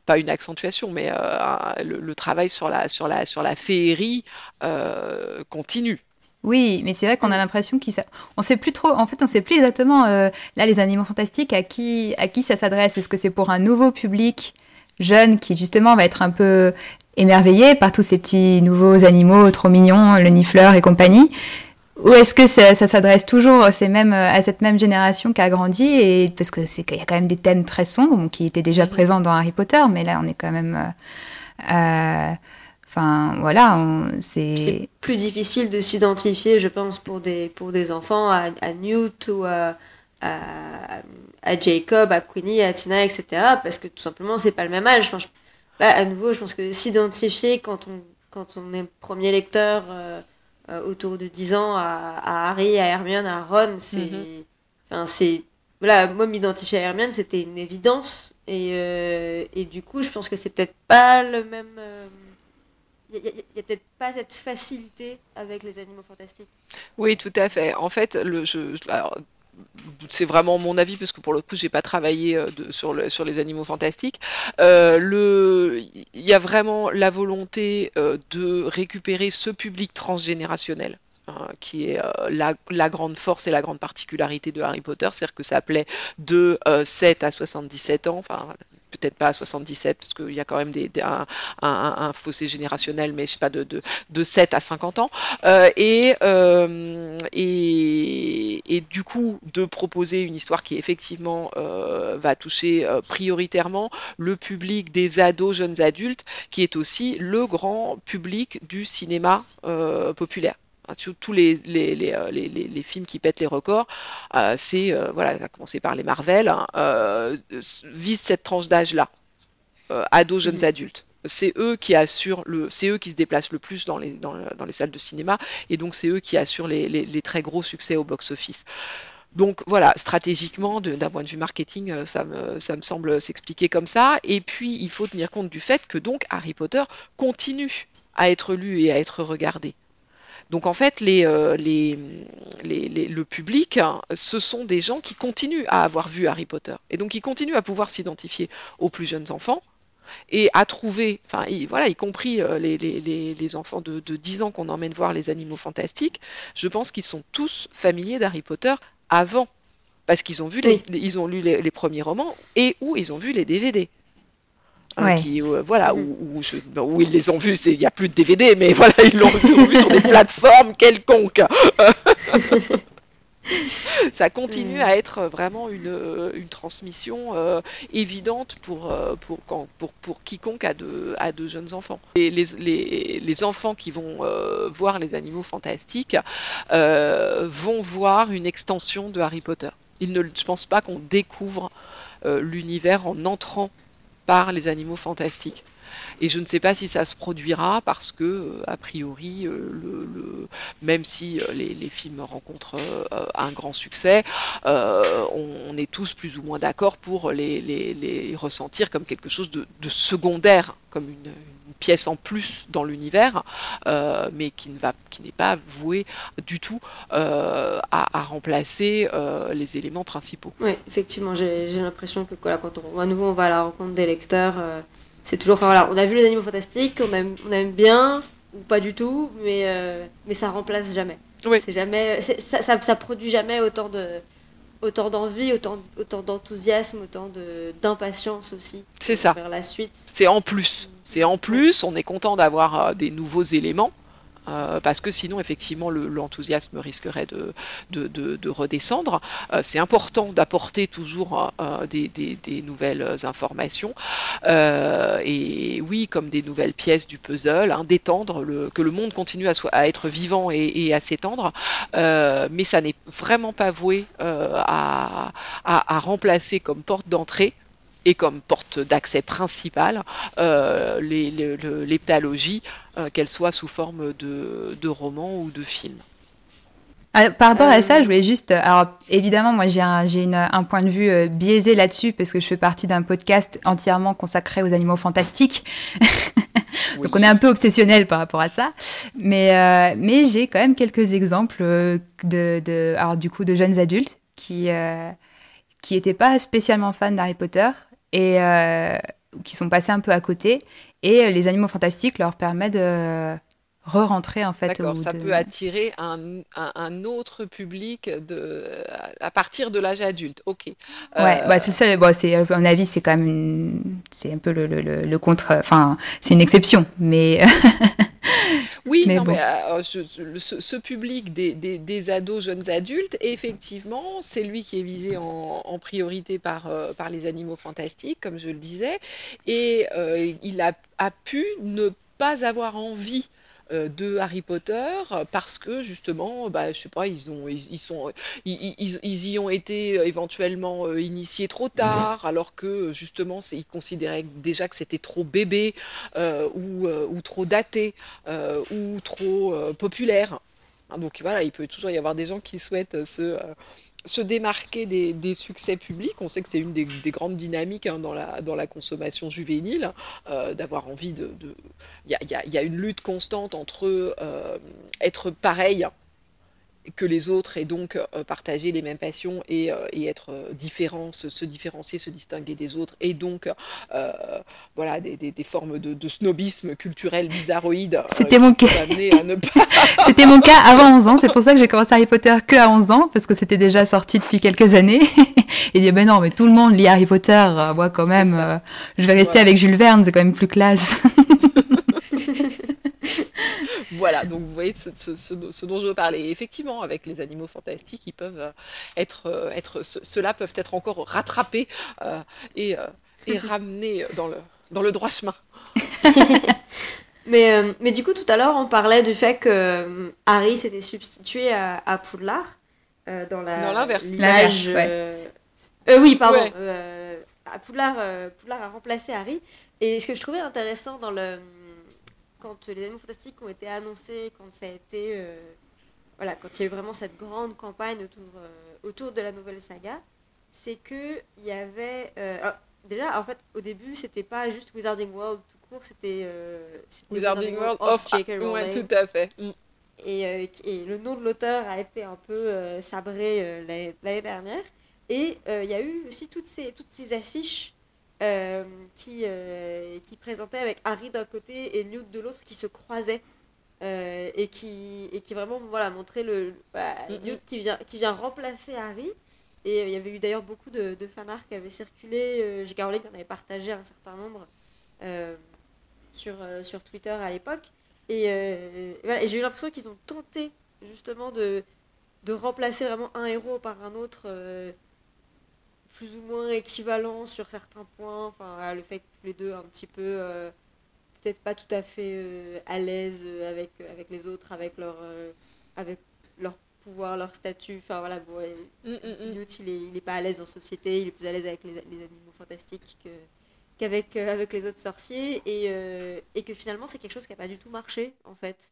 pas une accentuation, mais euh, le, travail sur la, sur la, sur la féerie euh, continue. Oui, mais c'est vrai qu'on a l'impression qu'on on sait plus trop. En fait, on sait plus exactement euh, là les animaux fantastiques à qui à qui ça s'adresse. Est-ce que c'est pour un nouveau public jeune qui justement va être un peu émerveillé par tous ces petits nouveaux animaux trop mignons, le nifleur et compagnie? Ou est-ce que ça, s'adresse toujours ces mêmes, à cette même génération qui a grandi et parce que c'est qu'il y a quand même des thèmes très sombres qui étaient déjà mhm. présents dans Harry Potter, mais là on est quand même, euh, euh, enfin voilà, c'est plus difficile de s'identifier, je pense, pour des pour des enfants à, Newt ou à, à, Jacob, à Queenie, à Tina, etc. Parce que tout simplement c'est pas le même âge. Enfin, à nouveau, je pense que s'identifier quand on quand on est premier lecteur. Euh, autour de 10 ans à, Harry, à Hermione, à Ron. C'est. Enfin, c'est. Voilà, moi, m'identifier à Hermione, c'était une évidence. Et, euh, et, du coup, je pense que c'est peut-être pas le même. Il euh, n'y a, peut-être pas cette facilité avec les animaux fantastiques. Oui, tout à fait. En fait, le, je, c'est vraiment mon avis parce que pour le coup j'ai pas travaillé euh, sur, les animaux fantastiques. Euh, il y a vraiment la volonté euh, de récupérer ce public transgénérationnel. Hein, qui est la, grande force et la grande particularité de Harry Potter, c'est-à-dire que ça plaît de 7 à 77 ans, peut-être pas à 77, parce qu'il y a quand même des, un, fossé générationnel, mais je sais pas, de, de, 7 à 50 ans. Euh, euh, et, et, du coup, de proposer une histoire qui effectivement euh, va toucher prioritairement le public des ados, jeunes adultes, qui est aussi le grand public du cinéma populaire tous les, les, les, les, films qui pètent les records, c'est, voilà, ça a commencé par les Marvel, hein, vise cette tranche d'âge-là, ados, jeunes adultes. C'est eux qui assurent le, c'est eux qui se déplacent le plus dans les, dans, dans les salles de cinéma, et donc c'est eux qui assurent les, très gros succès au box-office. Donc voilà, stratégiquement, d'un point de vue marketing, ça me, ça me semble s'expliquer comme ça. Et puis, il faut tenir compte du fait que donc Harry Potter continue à être lu et à être regardé. Donc en fait, euh, le public, hein, ce sont des gens qui continuent à avoir vu Harry Potter. Et donc ils continuent à pouvoir s'identifier aux plus jeunes enfants et à trouver, enfin voilà, y compris euh, les, enfants de, 10 ans qu'on emmène voir les animaux fantastiques, je pense qu'ils sont tous familiers d'Harry Potter avant. Parce qu'ils ont vu ils ont lu les, premiers romans et où ils ont vu les DVD. Hein, qui, euh, voilà, mm. où, ils les ont vus, il n'y a plus de DVD, mais voilà, ils l'ont vu sur des plateformes quelconques. ça continue mm. à être vraiment une, euh, une transmission euh, évidente pour, pour, pour, pour, quiconque a de, a de jeunes enfants. Et les, les, les enfants qui vont voir les animaux fantastiques vont voir une extension de Harry Potter. Ils ne, je pense pas qu'on découvre l'univers en entrant par les animaux fantastiques. Et je ne sais pas si ça se produira parce que, euh, a priori, euh, le, même si euh, les, films rencontrent un grand succès, on, est tous plus ou moins d'accord pour les, ressentir comme quelque chose de, secondaire, comme une, pièce en plus dans l'univers, mais qui ne va, qui n'est pas voué du tout à, remplacer les éléments principaux. Oui, effectivement, j'ai l'impression que quand on, à nouveau on va à la rencontre des lecteurs c'est toujours, enfin voilà, on a vu les animaux fantastiques, on aime, on aime bien, ou pas du tout, mais, euh, mais ça remplace jamais. Oui. C'est jamais, ça, ça, ça, produit jamais autant de, autant d'envie, autant, autant d'enthousiasme, autant d'impatience aussi. C'est ça. Vers la suite. C'est en plus. C'est en plus. On est content d'avoir euh, des nouveaux éléments. Parce que sinon, effectivement, l'enthousiasme risquerait de, de, redescendre. C'est important d'apporter toujours des, des, nouvelles informations. et oui, comme des nouvelles pièces du puzzle, hein, d'étendre, que le monde continue à, être vivant et, à s'étendre. mais ça n'est vraiment pas voué à, remplacer comme porte d'entrée et comme porte d'accès principale euh, l'heptalogie, euh, qu'elle soit sous forme de, de roman ou de film. Ah, par rapport à ça, je voulais juste. Alors, évidemment, moi, j'ai un, un, point de vue euh, biaisé là-dessus parce que je fais partie d'un podcast entièrement consacré aux animaux fantastiques. Donc, on est un peu obsessionnel par rapport à ça. Mais, mais j'ai quand même quelques exemples de, de, alors, du coup, de jeunes adultes qui, qui n'étaient pas spécialement fans d'Harry Potter et euh, qui sont passés un peu à côté. Et euh, les animaux fantastiques leur permettent de re-rentrer en fait. D'accord, ça peut attirer un, un, autre public de, à partir de l'âge adulte. Ok. Ouais, bah, c'est le seul. Bon, c'est à mon avis, c'est quand même c'est un peu le, le, le, contre. Enfin, c'est une exception, mais. Oui, mais, euh, ce, public des, ados, jeunes adultes, effectivement, c'est lui qui est visé en, priorité par, euh, par les animaux fantastiques, comme je le disais, et euh, il a, a, pu ne pas avoir envie de Harry Potter parce que justement, bah, je sais pas, ils ont, ils, sont, ils, y ont été euh, éventuellement euh, initiés trop tard, alors que justement, ils considéraient déjà que c'était trop bébé ou, ou, trop daté ou trop populaire. Donc voilà, il peut toujours y avoir des gens qui souhaitent se se démarquer des, succès publics. On sait que c'est une des, grandes dynamiques hein, dans, la, consommation juvénile, euh, d'avoir envie de... Il y, a, une lutte constante entre euh, être pareil que les autres et donc euh, partager les mêmes passions et, euh, être euh, différent, se, différencier, se distinguer des autres et donc voilà des, formes de, snobisme culturel bizarroïde. C'était mon cas. c'était mon cas avant 11 ans, c'est pour ça que j'ai commencé Harry Potter que à 11 ans parce que c'était déjà sorti depuis quelques années et dit ben non mais tout le monde lit Harry Potter, moi quand même je vais rester avec Jules Verne, c'est quand même plus classe. voilà, donc vous voyez ce, dont je veux parler. effectivement, avec les animaux fantastiques, ils peuvent euh, être, euh, être ceux-là peuvent être encore rattrapés euh, et, et ramenés dans le, dans le droit chemin. mais, mais du coup, tout à l'heure, on parlait du fait que Harry s'était substitué à, à Poudlard dans la l'inverse. oui, pardon. à Poudlard, Poudlard a remplacé Harry. Et ce que je trouvais intéressant dans le quand les Animaux Fantastiques ont été annoncés, quand ça a été. Euh, voilà, quand il y a eu vraiment cette grande campagne autour, euh, autour de la nouvelle saga, c'est qu'il y avait. Euh, déjà, en fait, au début, c'était pas juste Wizarding World tout court, c'était. Wizarding, World of, J.K. Rowling. tout à fait. Mm. Et, et, le nom de l'auteur a été un peu sabré l'année dernière. Et il y a eu aussi toutes ces, toutes ces affiches euh, qui, euh, qui présentait avec Harry d'un côté et Newt de l'autre qui se croisaient euh, et, qui, et qui vraiment voilà, montrait le, bah, Newt qui vient, qui vient remplacer Harry. Et il y avait eu d'ailleurs beaucoup de, de fanarts qui avaient circulé. J.K. Rowling en avait partagé un certain nombre sur, sur Twitter à l'époque. Et, voilà, et j'ai eu l'impression qu'ils ont tenté justement de, de remplacer vraiment un héros par un autre plus ou moins équivalent sur certains points. Enfin, le fait que tous les deux un petit peu, euh, peut-être pas tout à fait euh, à l'aise euh, avec, avec les autres, avec leur, avec leur pouvoir, leur statut. Enfin voilà, bon, mm, mm, mm. il est, pas à l'aise en société, il est plus à l'aise avec les, animaux fantastiques qu'avec avec les autres sorciers. Et, et que finalement, c'est quelque chose qui n'a pas du tout marché, en fait.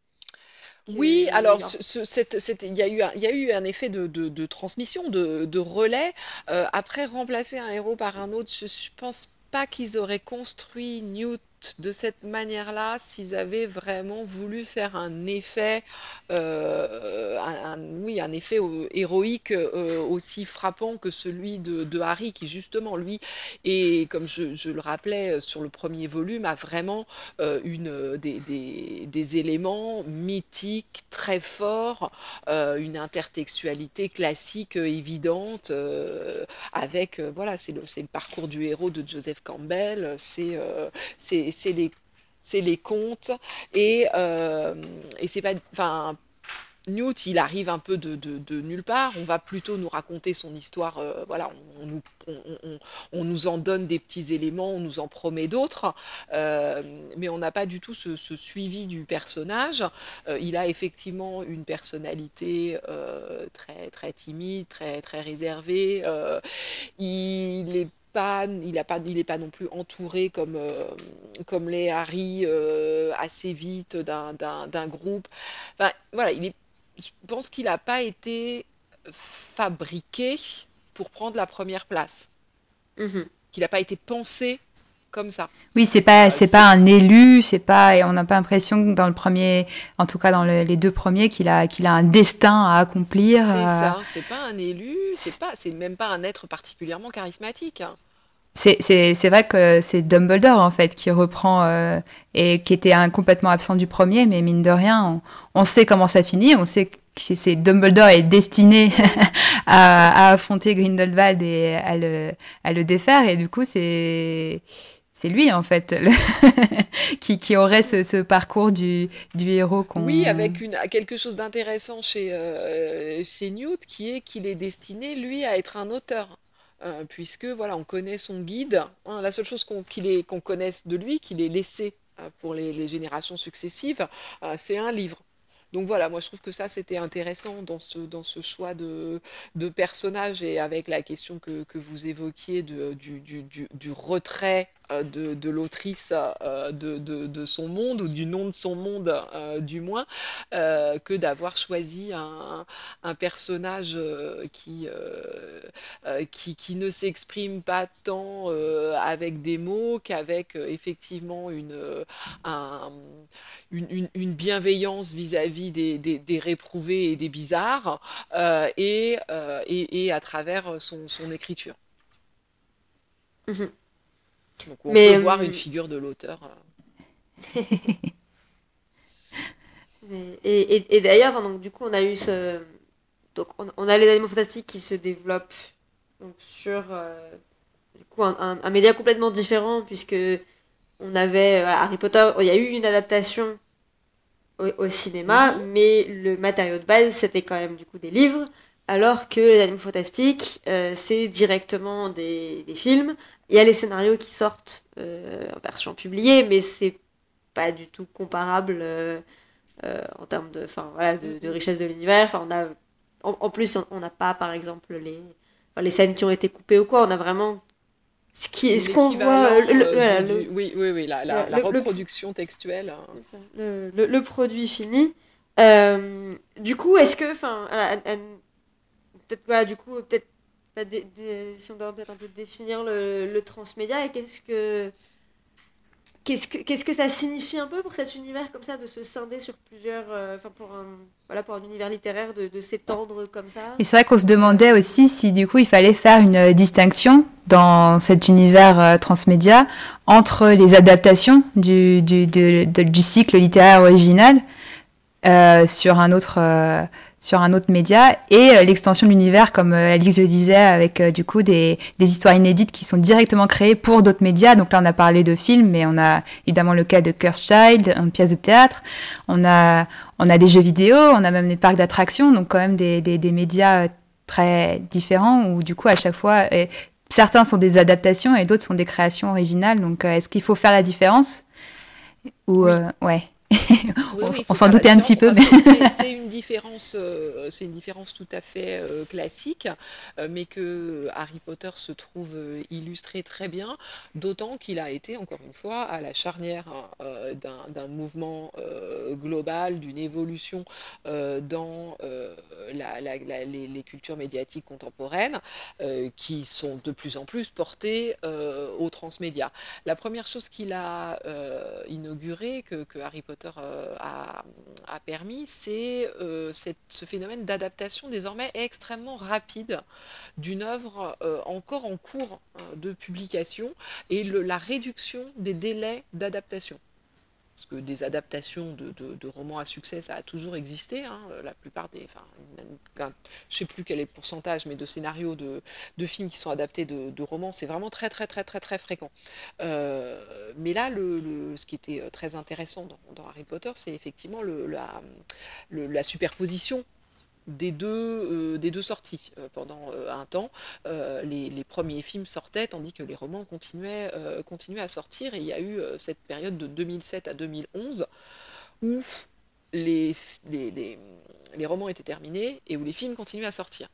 Oui, alors il y, a eu un, y a eu un effet de, transmission, de, relais. Euh, après, remplacer un héros par un autre, je, je pense pas qu'ils auraient construit Newt de cette manière-là s'ils avaient vraiment voulu faire un effet, euh, un, oui, un effet euh, héroïque euh, aussi frappant que celui de, Harry, qui justement, lui, et comme je, le rappelais sur le premier volume, a vraiment une, des, éléments mythiques très forts, une intertextualité classique évidente, avec, voilà, c'est le, le, parcours du héros de Joseph Campbell, c'est c'est c'est les contes et, et c'est pas, enfin Newt, il arrive un peu de, nulle part. On va plutôt nous raconter son histoire. Euh, voilà, on, nous, en donne des petits éléments, on nous en promet d'autres, euh, mais on n'a pas du tout ce, suivi du personnage. Euh, il a effectivement une personnalité très très timide, très très réservée. il est pas, il n'est pas, non plus entouré comme, comme les Harry assez vite d'un groupe. Enfin, voilà, il est je pense qu'il n'a pas été fabriqué pour prendre la première place. Mhm. Qu'il n'a pas été pensé comme ça. Oui, c'est pas c'est pas un élu, c'est pas et on n'a pas l'impression que dans le premier, en tout cas dans les deux premiers, qu'il a qu'il a un destin à accomplir. C'est euh. ça, c'est pas un élu, c'est pas c'est même pas un être particulièrement charismatique. Hein. C'est vrai que c'est Dumbledore en fait qui reprend euh, et qui était un, complètement absent du premier, mais mine de rien, on, sait comment ça finit, on sait que c'est Dumbledore est destiné à, à, affronter Grindelwald et à le, à le défaire, et du coup c'est c'est lui en fait qui, qui, aurait ce, parcours du, du héros qu'on... Oui, avec quelque chose d'intéressant chez, euh, chez Newt qui est qu'il est destiné lui à être un auteur. Euh, puisque voilà, on connaît son guide. Hein, la seule chose qu'on connaisse de lui, qu'il ait laissé euh, pour les, générations successives, c'est un livre. Donc voilà, moi je trouve que ça c'était intéressant dans ce, dans ce choix de, de personnage et avec la question que, que vous évoquiez du, du, retrait de, de l'autrice euh, de, de, son monde ou du nom de son monde euh, du moins que d'avoir choisi un, un personnage qui, qui, qui, ne s'exprime pas tant avec des mots qu'avec effectivement une, un, une, une, bienveillance vis-à-vis des, des, réprouvés et des bizarres et, et, et, à travers son, son écriture. Mhm. Donc on peut voir une euh, figure de l'auteur. Euh. et, d'ailleurs, donc du coup, on a eu ce, donc on, a les animaux fantastiques qui se développent donc, sur euh, du coup un, média complètement différent puisque on avait Harry Potter, il y a eu une adaptation au, cinéma, mhm. mais le matériau de base c'était quand même du coup des livres alors que les animaux fantastiques, c'est directement des, des, films il y a les scénarios qui sortent euh, en version publiée, mais c'est pas du tout comparable euh, euh, en termes de, voilà, de, richesse de l'univers. Enfin, on a, en, plus, on n'a pas, par exemple, les, les scènes qui ont été coupées ou quoi. On a vraiment ce qui ce qu'on voit oui oui oui la, la, reproduction textuelle hein. le, produit fini du coup est-ce que enfin peut-être voilà du coup peut-être si on doit peut-être un peu définir le, transmédia et qu'est-ce que qu'est-ce que qu'est-ce que ça signifie un peu pour cet univers comme ça de se scinder sur plusieurs euh, enfin pour un voilà pour un univers littéraire de, s'étendre comme ça? Et c'est vrai qu'on se demandait aussi si du coup il fallait faire une distinction dans cet univers euh, transmédia entre les adaptations du, du, du cycle littéraire original euh, sur un autre sur un autre média et euh, l'extension de l'univers comme euh, Alix le disait avec euh, du coup des, des, histoires inédites qui sont directement créées pour d'autres médias. Donc là on a parlé de films mais on a évidemment le cas de Curse Child une pièce de théâtre. On a on a des jeux vidéo on a même des parcs d'attractions. Donc quand même des, des, des, médias très différents où du coup à chaque fois certains sont des adaptations et d'autres sont des créations originales. Donc est-ce qu'il faut faire la différence ou ouais on, s'en doutait un petit peu. C'est une différence, euh, c'est une différence tout à fait euh, classique, euh, mais que Harry Potter se trouve illustré très bien, d'autant qu'il a été encore une fois à la charnière hein, d'un mouvement global, d'une évolution dans les, cultures médiatiques contemporaines, qui sont de plus en plus portées aux transmédia. La première chose qu'il a inaugurée, que Harry Potter euh, a, permis, c'est euh, ce phénomène d'adaptation désormais extrêmement rapide d'une œuvre euh, encore en cours de publication et la réduction des délais d'adaptation. Parce que des adaptations de, romans à succès, ça a toujours existé. Hein. La plupart des, enfin, je ne sais plus quel est le pourcentage, mais de scénarios de, films qui sont adaptés de, romans, c'est vraiment très très très très très fréquent. Euh, mais là, ce qui était très intéressant dans, Harry Potter, c'est effectivement la superposition des deux, euh, des deux sorties euh, pendant euh, un temps. Les, premiers films sortaient tandis que les romans continuaient, continuaient à sortir et il y a eu cette période de 2007 à 2011 où les, les, les, romans étaient terminés et où les films continuaient à sortir.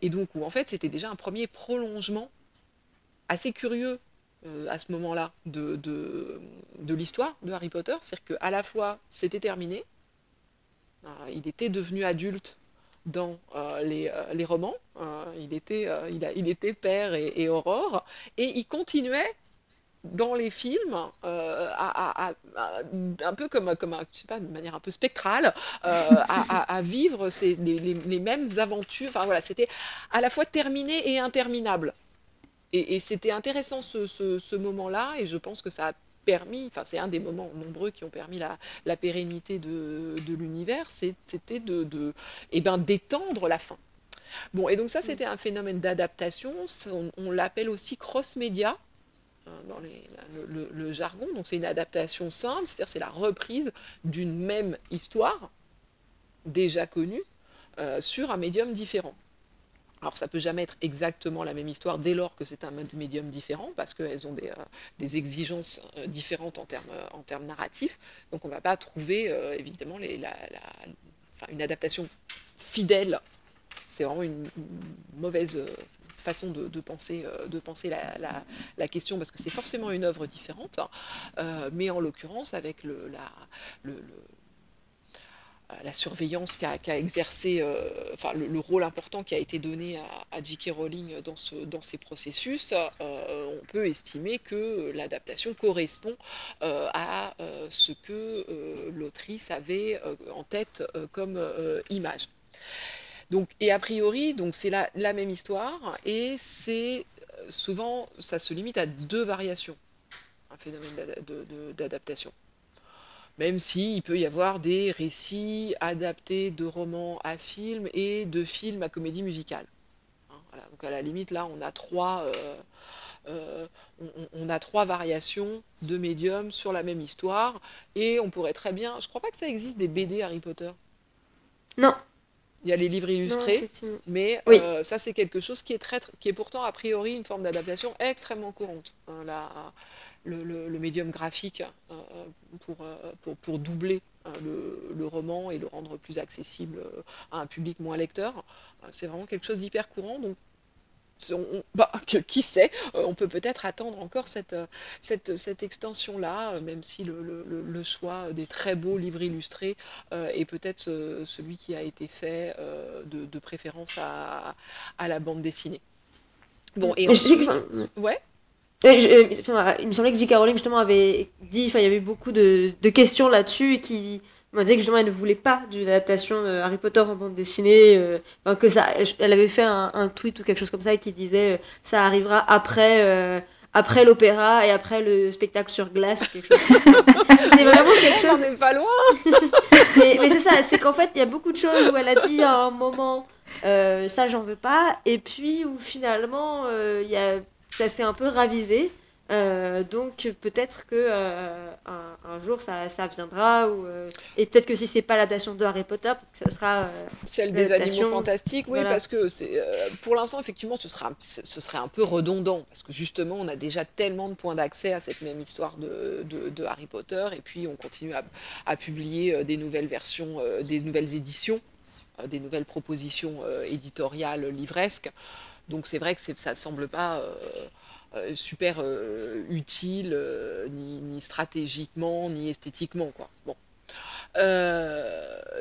Et donc où en fait c'était déjà un premier prolongement assez curieux à ce moment-là de, de, de l'histoire de Harry Potter, c'est-à-dire qu'à la fois c'était terminé, il était devenu adulte dans euh, euh, les, romans. Euh, il, était, il, a, il, était père et, aurore. Et il continuait dans les films, à, un peu comme, comme je sais pas, de manière un peu spectrale, à, vivre ces, les, mêmes aventures. Enfin voilà, c'était à la fois terminé et interminable. Et, c'était intéressant ce, ce moment-là, et je pense que ça a permis, enfin c'est un des moments nombreux qui ont permis la, pérennité de, l'univers, c'était eh ben, d'étendre la fin. Bon, et donc ça c'était un phénomène d'adaptation, on, l'appelle aussi cross-média hein, dans le, jargon, donc c'est une adaptation simple, c'est-à-dire c'est la reprise d'une même histoire déjà connue euh, sur un médium différent. Alors ça peut jamais être exactement la même histoire dès lors que c'est un médium différent parce qu'elles ont des, euh, exigences euh, différentes en termes, euh, en narratifs. Donc on ne va pas trouver évidemment une adaptation fidèle. C'est vraiment une, mauvaise façon de, penser, de penser la, question parce que c'est forcément une œuvre différente. Hein. mais en l'occurrence avec le, le la surveillance qu'a exercé, euh, le, rôle important qui a été donné à, J.K. Rowling dans, ce, dans ces processus, euh, on peut estimer que l'adaptation correspond à ce que l'autrice avait en tête comme image. Et a priori, c'est la, la, même histoire, et c'est souvent, ça se limite à deux variations, un phénomène d'adaptation même s'il peut y avoir des récits adaptés de romans à films et de films à comédie musicale. Hein, donc à la limite, là, on a trois, euh, euh, on, a trois variations de médiums sur la même histoire, et on pourrait très bien. Je crois pas que ça existe des BD Harry Potter. Non. Il y a les livres illustrés, mais euh, ça c'est quelque chose qui est très, qui est pourtant a priori une forme d'adaptation extrêmement courante. Hein, le, médium graphique euh, pour, euh, pour, pour, doubler euh, le, roman et le rendre plus accessible à un public moins lecteur. C'est vraiment quelque chose d'hyper courant. Donc, bah, qui sait, on peut peut-être attendre encore cette, cette, cette extension-là, même si le, le, choix des très beaux livres illustrés est peut-être celui qui a été fait de, de préférence à, à, la bande dessinée. Bon, et ensuite... ouais. Euh, il me semblait que J.K. Rowling justement avait dit, enfin il y avait beaucoup de, questions là-dessus et qui m'a dit que justement elle ne voulait pas d'une adaptation de Harry Potter en bande dessinée, euh, que ça, elle avait fait un, tweet ou quelque chose comme ça qui disait euh, ça arrivera après après l'opéra et après le spectacle sur glace ou quelque chose. c'est vraiment quelque chose. On pas loin. mais, mais c'est ça, c'est qu'en fait il y a beaucoup de choses où elle a dit à un moment ça j'en veux pas et puis où finalement il y a ça s'est un peu ravisé. Euh, donc peut-être que euh, un, jour ça, ça viendra ou, euh, et peut-être que si c'est pas l'adaptation de Harry Potter que ça sera celle des animaux fantastiques oui parce que c'est pour l'instant effectivement ce sera ce serait un peu redondant parce que justement on a déjà tellement de points d'accès à cette même histoire de, de, Harry Potter et puis on continue à, à publier des nouvelles versions des nouvelles éditions des nouvelles propositions éditoriales livresques. Donc c'est vrai que ça ne semble pas super euh, utile, ni, stratégiquement, ni esthétiquement. Quoi. Bon.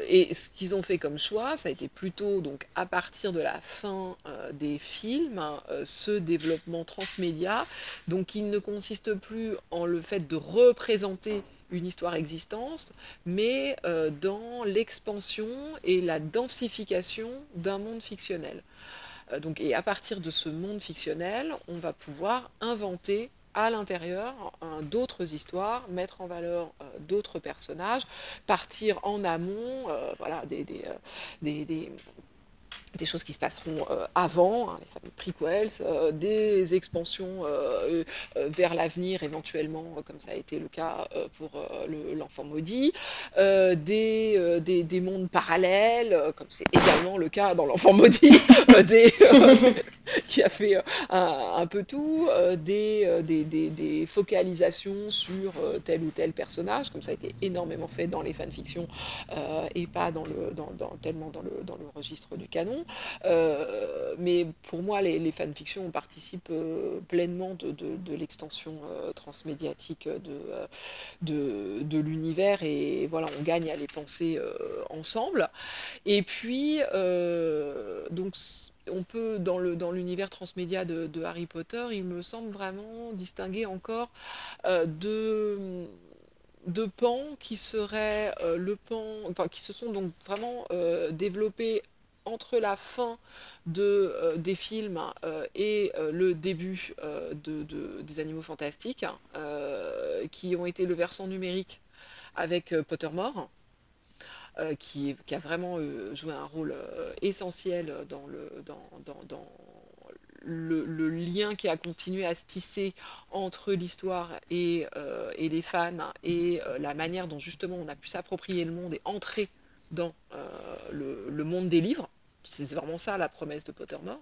et ce qu'ils ont fait comme choix, ça a été plutôt donc à partir de la fin des films, ce développement transmédia, donc il ne consiste plus en le fait de représenter une histoire existante, mais dans l'expansion et la densification d'un monde fictionnel. Euh, donc, et à partir de ce monde fictionnel, on va pouvoir inventer à l'intérieur d'autres histoires, mettre en valeur d'autres personnages, partir en amont, voilà, des, des des choses qui se passeront euh, avant, hein, les fameux prequels, euh, des expansions euh, vers l'avenir éventuellement, comme ça a été le cas pour l'enfant maudit, des, des, mondes parallèles, comme c'est également le cas dans l'enfant maudit, qui a fait un, peu tout, des, des, focalisations sur tel ou tel personnage, comme ça a été énormément fait dans les fanfictions et pas tellement dans le, dans le registre du canon. Euh, mais pour moi, les, fanfictions participent euh, pleinement de, l'extension euh, transmédiatique de, de, l'univers et voilà, on gagne à les penser ensemble. Et puis, donc, on peut, dans, l'univers transmédia de, Harry Potter, il me semble vraiment distinguer encore deux de pans qui seraient le pan, qui se sont donc vraiment développés entre la fin euh, des films euh, et euh, le début de, des Animaux Fantastiques, qui ont été le versant numérique avec Pottermore. Qui, a vraiment joué un rôle essentiel dans le, lien qui a continué à se tisser entre l'histoire et, les fans et la manière dont justement on a pu s'approprier le monde et entrer dans le, monde des livres c'est vraiment ça la promesse de Pottermore.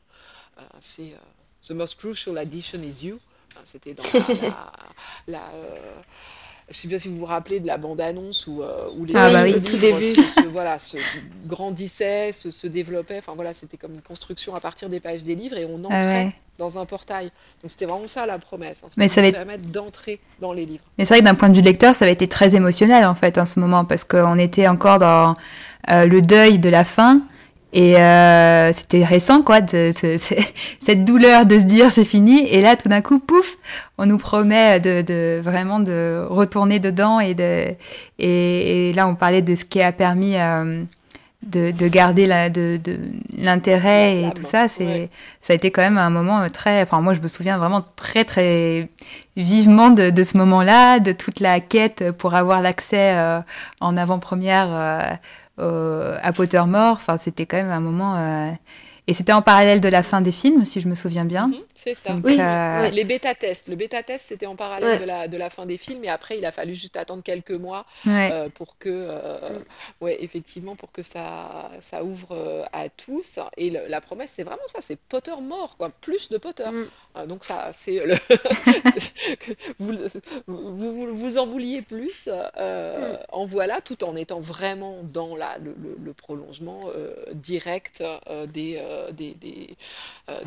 Euh, c'est euh, The most crucial addition is you. C'était dans la, euh, je ne sais pas si vous vous rappelez de la bande-annonce où, où, les ah bah tout début. Se, voilà, se grandissaient, se, se développaient. Enfin voilà, c'était comme une construction à partir des pages des livres et on ah entrait dans un portail. Donc c'était vraiment ça la promesse. Hein, Mais ça va permettre d'entrer dans les livres. Mais c'est vrai que d'un point de vue lecteur, ça va été très émotionnel en fait en ce moment parce qu'on était encore dans le deuil de la fin. Et euh, c'était récent, quoi, de, cette douleur de se dire c'est fini. Et là, tout d'un coup, pouf, on nous promet de, de, vraiment de retourner dedans. Et, de, et, là, on parlait de ce qui a permis euh, de, de, garder l'intérêt et tout ça. C'est, Ça a été quand même un moment très... Enfin, moi, je me souviens vraiment très, très vivement de, de ce moment-là, de toute la quête pour avoir l'accès euh, en avant-première euh, euh, à Pottermore. Enfin, c'était quand même un moment. Et c'était en parallèle de la fin des films, si je me souviens bien. Mhm. C'est ça. oui, euh, Les bêta-tests. Le bêta-test, c'était en parallèle de, la, de la fin des films. Et après, il a fallu juste attendre quelques mois euh, pour que, euh, ouais, effectivement, pour que ça, ça ouvre à tous. Et la promesse, c'est vraiment ça. C'est Potter mort, quoi. Plus de Potter. Mm. donc ça, c'est le... vous, vous, vous, en vouliez plus. Mm. En voilà, tout en étant vraiment dans la, le, prolongement direct des, des, des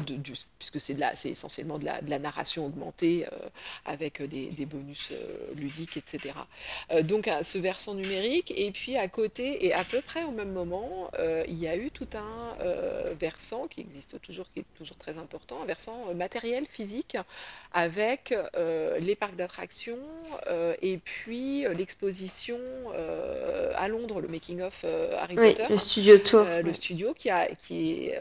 du, puisque c'est essentiellement de la, de la, narration augmentée euh, avec des, des bonus euh, ludiques, etc. Euh, donc ce versant numérique, et puis à côté, et à peu près au même moment, il y a eu tout un versant qui existe toujours, qui est toujours très important, un versant matériel, physique, avec les parcs d'attractions et puis l'exposition à Londres, le Making of Harry oui, Potter. Le studio tour. le studio qui a, qui, est,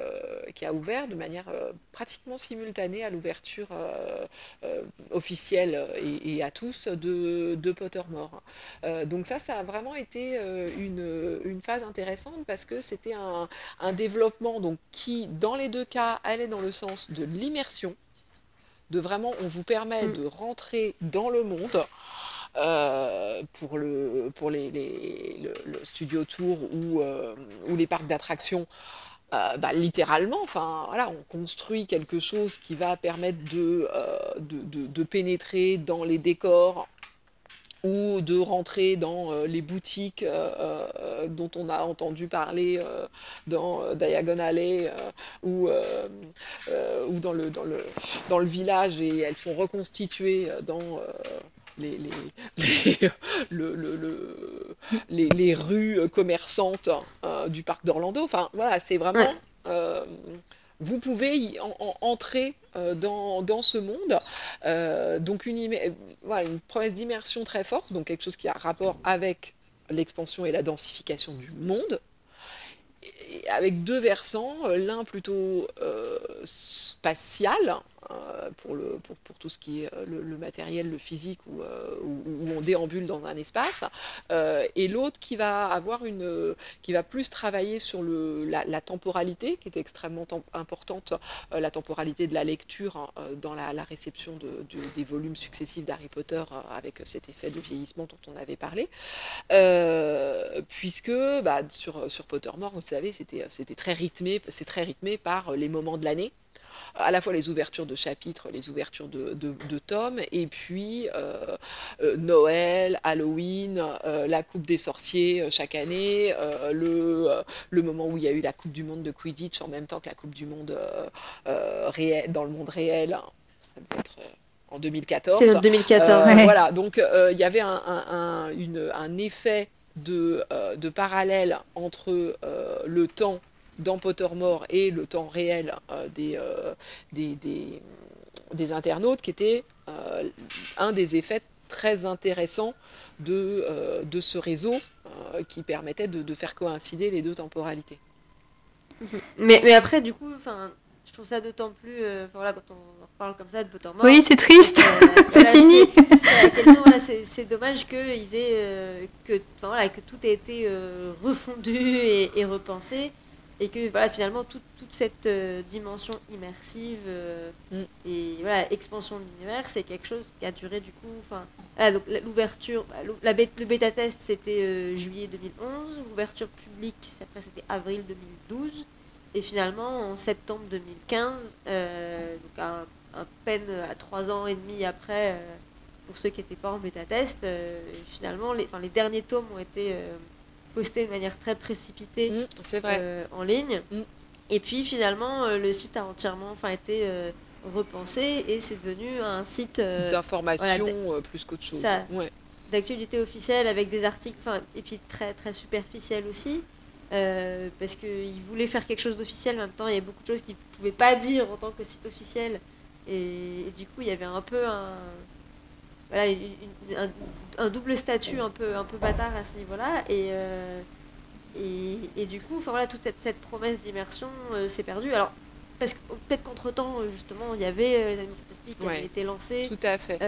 qui a ouvert de manière pratiquement simultanée à l'ouverture euh, euh, officielle et, à tous de, de Pottermore. Euh, donc ça, ça a vraiment été une, une phase intéressante parce que c'était un, un, développement donc, qui, dans les deux cas, allait dans le sens de l'immersion, de vraiment, on vous permet mm. de rentrer dans le monde. pour, le, pour les, les le, studio tour ou, ou les parcs d'attractions, euh, bah, littéralement, enfin, voilà, on construit quelque chose qui va permettre de, euh, pénétrer dans les décors ou de rentrer dans euh, les boutiques dont on a entendu parler dans Diagon Alley ou, ou dans, le, dans, le, dans le village et elles sont reconstituées dans les, les, les, rues commerçantes hein, du parc d'Orlando. Enfin, voilà, c'est vraiment. Euh, vous pouvez y entrer euh, dans, dans, ce monde. Euh, donc, une, voilà, une promesse d'immersion très forte, donc quelque chose qui a rapport avec l'expansion et la densification du monde, avec deux versants, l'un plutôt spatial, pour, le, pour, tout ce qui est le, matériel, le physique, où, on déambule dans un espace, et l'autre qui va avoir une, qui va plus travailler sur la, temporalité, qui est extrêmement importante, la temporalité de la lecture hein, dans la, réception de, des volumes successifs d'Harry Potter avec cet effet de vieillissement dont on avait parlé, puisque bah, sur, sur Pottermore, vous savez, c'était très rythmé, c'est très rythmé par les moments de l'année à la fois les ouvertures de chapitres, les ouvertures de, de, tomes, et puis euh, euh, Noël, Halloween, euh, la Coupe des sorciers chaque année, le, le moment où il y a eu la Coupe du Monde de Quidditch en même temps que la Coupe du Monde réel, dans le monde réel. Ça devait être en 2014. C'est en 2014. Voilà, donc il y avait un, un, une, un effet de, de, parallèle entre le temps dans Pottermore et le temps réel euh, euh, des, internautes, qui était euh, un des effets très intéressants de, ce réseau qui permettait de, faire coïncider les deux temporalités. Mais après, du coup, je trouve ça d'autant plus. voilà, quand on parle comme ça de Pottermore. Oui, c'est triste, c'est fini. C'est dommage que, ils aient, que, voilà, que tout ait été refondu et, et repensé et que voilà, finalement toute, toute cette euh, dimension immersive euh, mm. et voilà, expansion de l'univers, c'est quelque chose qui a duré du coup. Enfin, donc l'ouverture, bah, la le bêta test c'était euh, juillet 2011, l'ouverture publique après c'était avril 2012, et finalement en septembre 2015, donc à, peine à trois ans et demi après, pour ceux qui n'étaient pas en bêta test, finalement les, les derniers tomes ont été posté de manière très précipitée mm, vrai. Euh, en ligne. Mm. Et puis finalement, euh, le site a entièrement enfin, été euh, repensé et c'est devenu un site d'information plus qu'autre chose. Ouais. D'actualité officielle avec des articles, et puis très très superficiel aussi. Parce qu'il voulait faire quelque chose d'officiel, en même temps il y a beaucoup de choses qu'il ne pouvait pas dire en tant que site officiel. et, du coup il y avait un peu un, voilà, un, double statut un peu, un peu bâtard à ce niveau-là. Et, euh, et, du coup, voilà, toute cette, promesse d'immersion euh, s'est perdue. Alors, parce que peut-être qu'entre-temps, justement, il y avait euh, les animaux qui avaient été lancés. Tout à fait.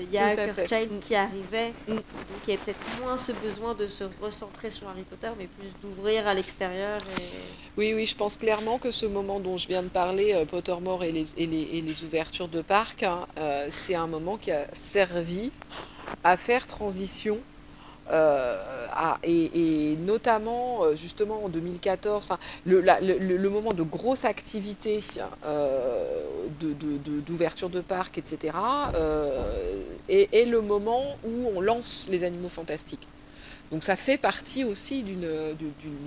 Il y a Child qui arrivait. Mm. Donc il y avait peut-être moins ce besoin de se recentrer sur Harry Potter, mais plus d'ouvrir à l'extérieur. Oui, oui, je pense clairement que ce moment dont je viens de parler, Pottermore et les, et les, et les ouvertures de parc, hein, c'est un moment qui a servi à faire transition euh, et, notamment euh, justement en 2014, le, moment de grosse activité euh, d'ouverture de, de, parc, etc., est, le moment où on lance les animaux fantastiques. Donc ça fait partie aussi d'une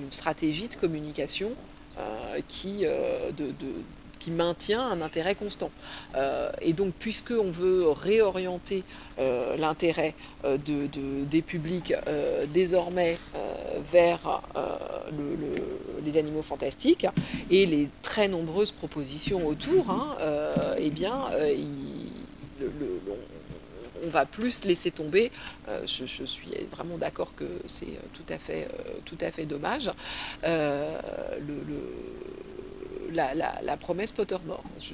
stratégie de communication qui, de, qui maintient un intérêt constant. Euh, et donc, puisqu'on veut réorienter euh, l'intérêt euh, de, des publics désormais vers les animaux fantastiques et les très nombreuses propositions autour, hein, eh bien, on va plus laisser tomber. je, suis vraiment d'accord que c'est tout à fait, tout à fait dommage. le, la, promesse Pottermore. Je,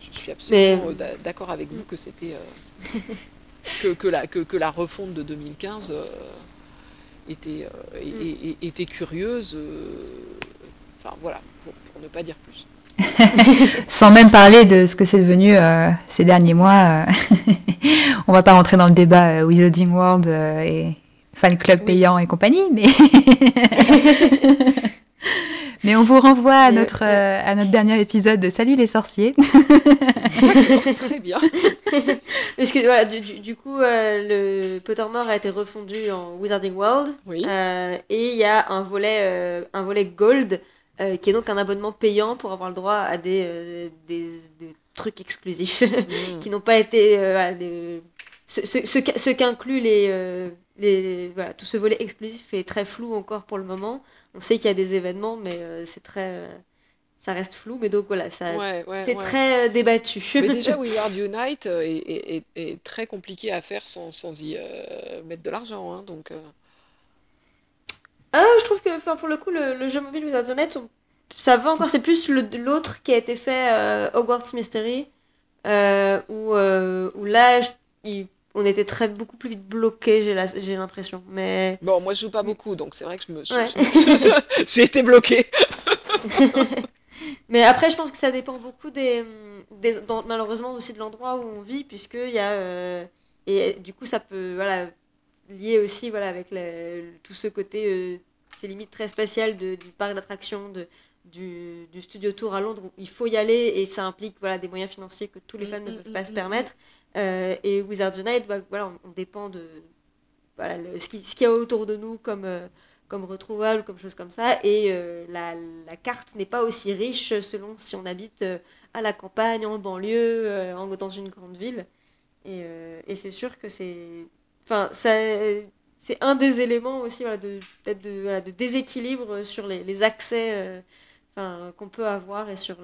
je, suis absolument d'accord avec vous que c'était euh, que, la, que, la refonte de 2015 euh, était, euh, mm. était curieuse. enfin voilà, pour, ne pas dire plus. Sans même parler de ce que c'est devenu ces derniers mois. on va pas rentrer dans le débat Wizarding World et fan club payant et compagnie, mais Mais on vous renvoie à notre, euh, à notre dernier épisode de Salut les sorciers. Très bien. Parce que voilà, du, coup, euh, le Pottermore a été refondu en Wizarding World. Oui. Euh, et il y a un volet, un volet Gold, qui est donc un abonnement payant pour avoir le droit à des, des, trucs exclusifs mm. qui n'ont pas été. ce, ce, ce qu'inclut les, les, voilà, tout ce volet exclusif est très flou encore pour le moment on sait qu'il y a des événements, mais euh, c'est très. Euh, ça reste flou, mais donc voilà, ça, c'est très euh, débattu. Mais déjà, We Are Unite est, est, très compliqué à faire sans, sans y mettre de l'argent. Hein, donc, ah, je trouve que pour le coup, le, jeu mobile Wizards Unite, ça va encore, c'est plus l'autre qui a été fait Hogwarts Mystery, où, où, là, on était très beaucoup plus vite bloqué, j'ai l'impression. Mais bon, moi je joue pas beaucoup, donc c'est vrai que je me, j'ai été bloqué. mais après, je pense que ça dépend beaucoup des, des malheureusement aussi de l'endroit où on vit, puisque il y a et du coup ça peut voilà lier aussi voilà avec tout ce côté c'est limite très spécial du parc d'attractions de du, Studio Tour à Londres où il faut y aller et ça implique voilà, des moyens financiers que tous les mm, fans ne mm, peuvent pas mm, se permettre. Euh, et Wizards Unite, bah, voilà, on, dépend de ce qu'il y a autour de nous comme, euh, comme retrouvable, comme chose comme ça. Et euh, la, carte n'est pas aussi riche selon si on habite à la campagne, en banlieue, dans une grande ville. Et, c'est sûr que c'est. Enfin, c'est un des éléments aussi de, de, déséquilibre sur les, les accès qu'on peut avoir et sur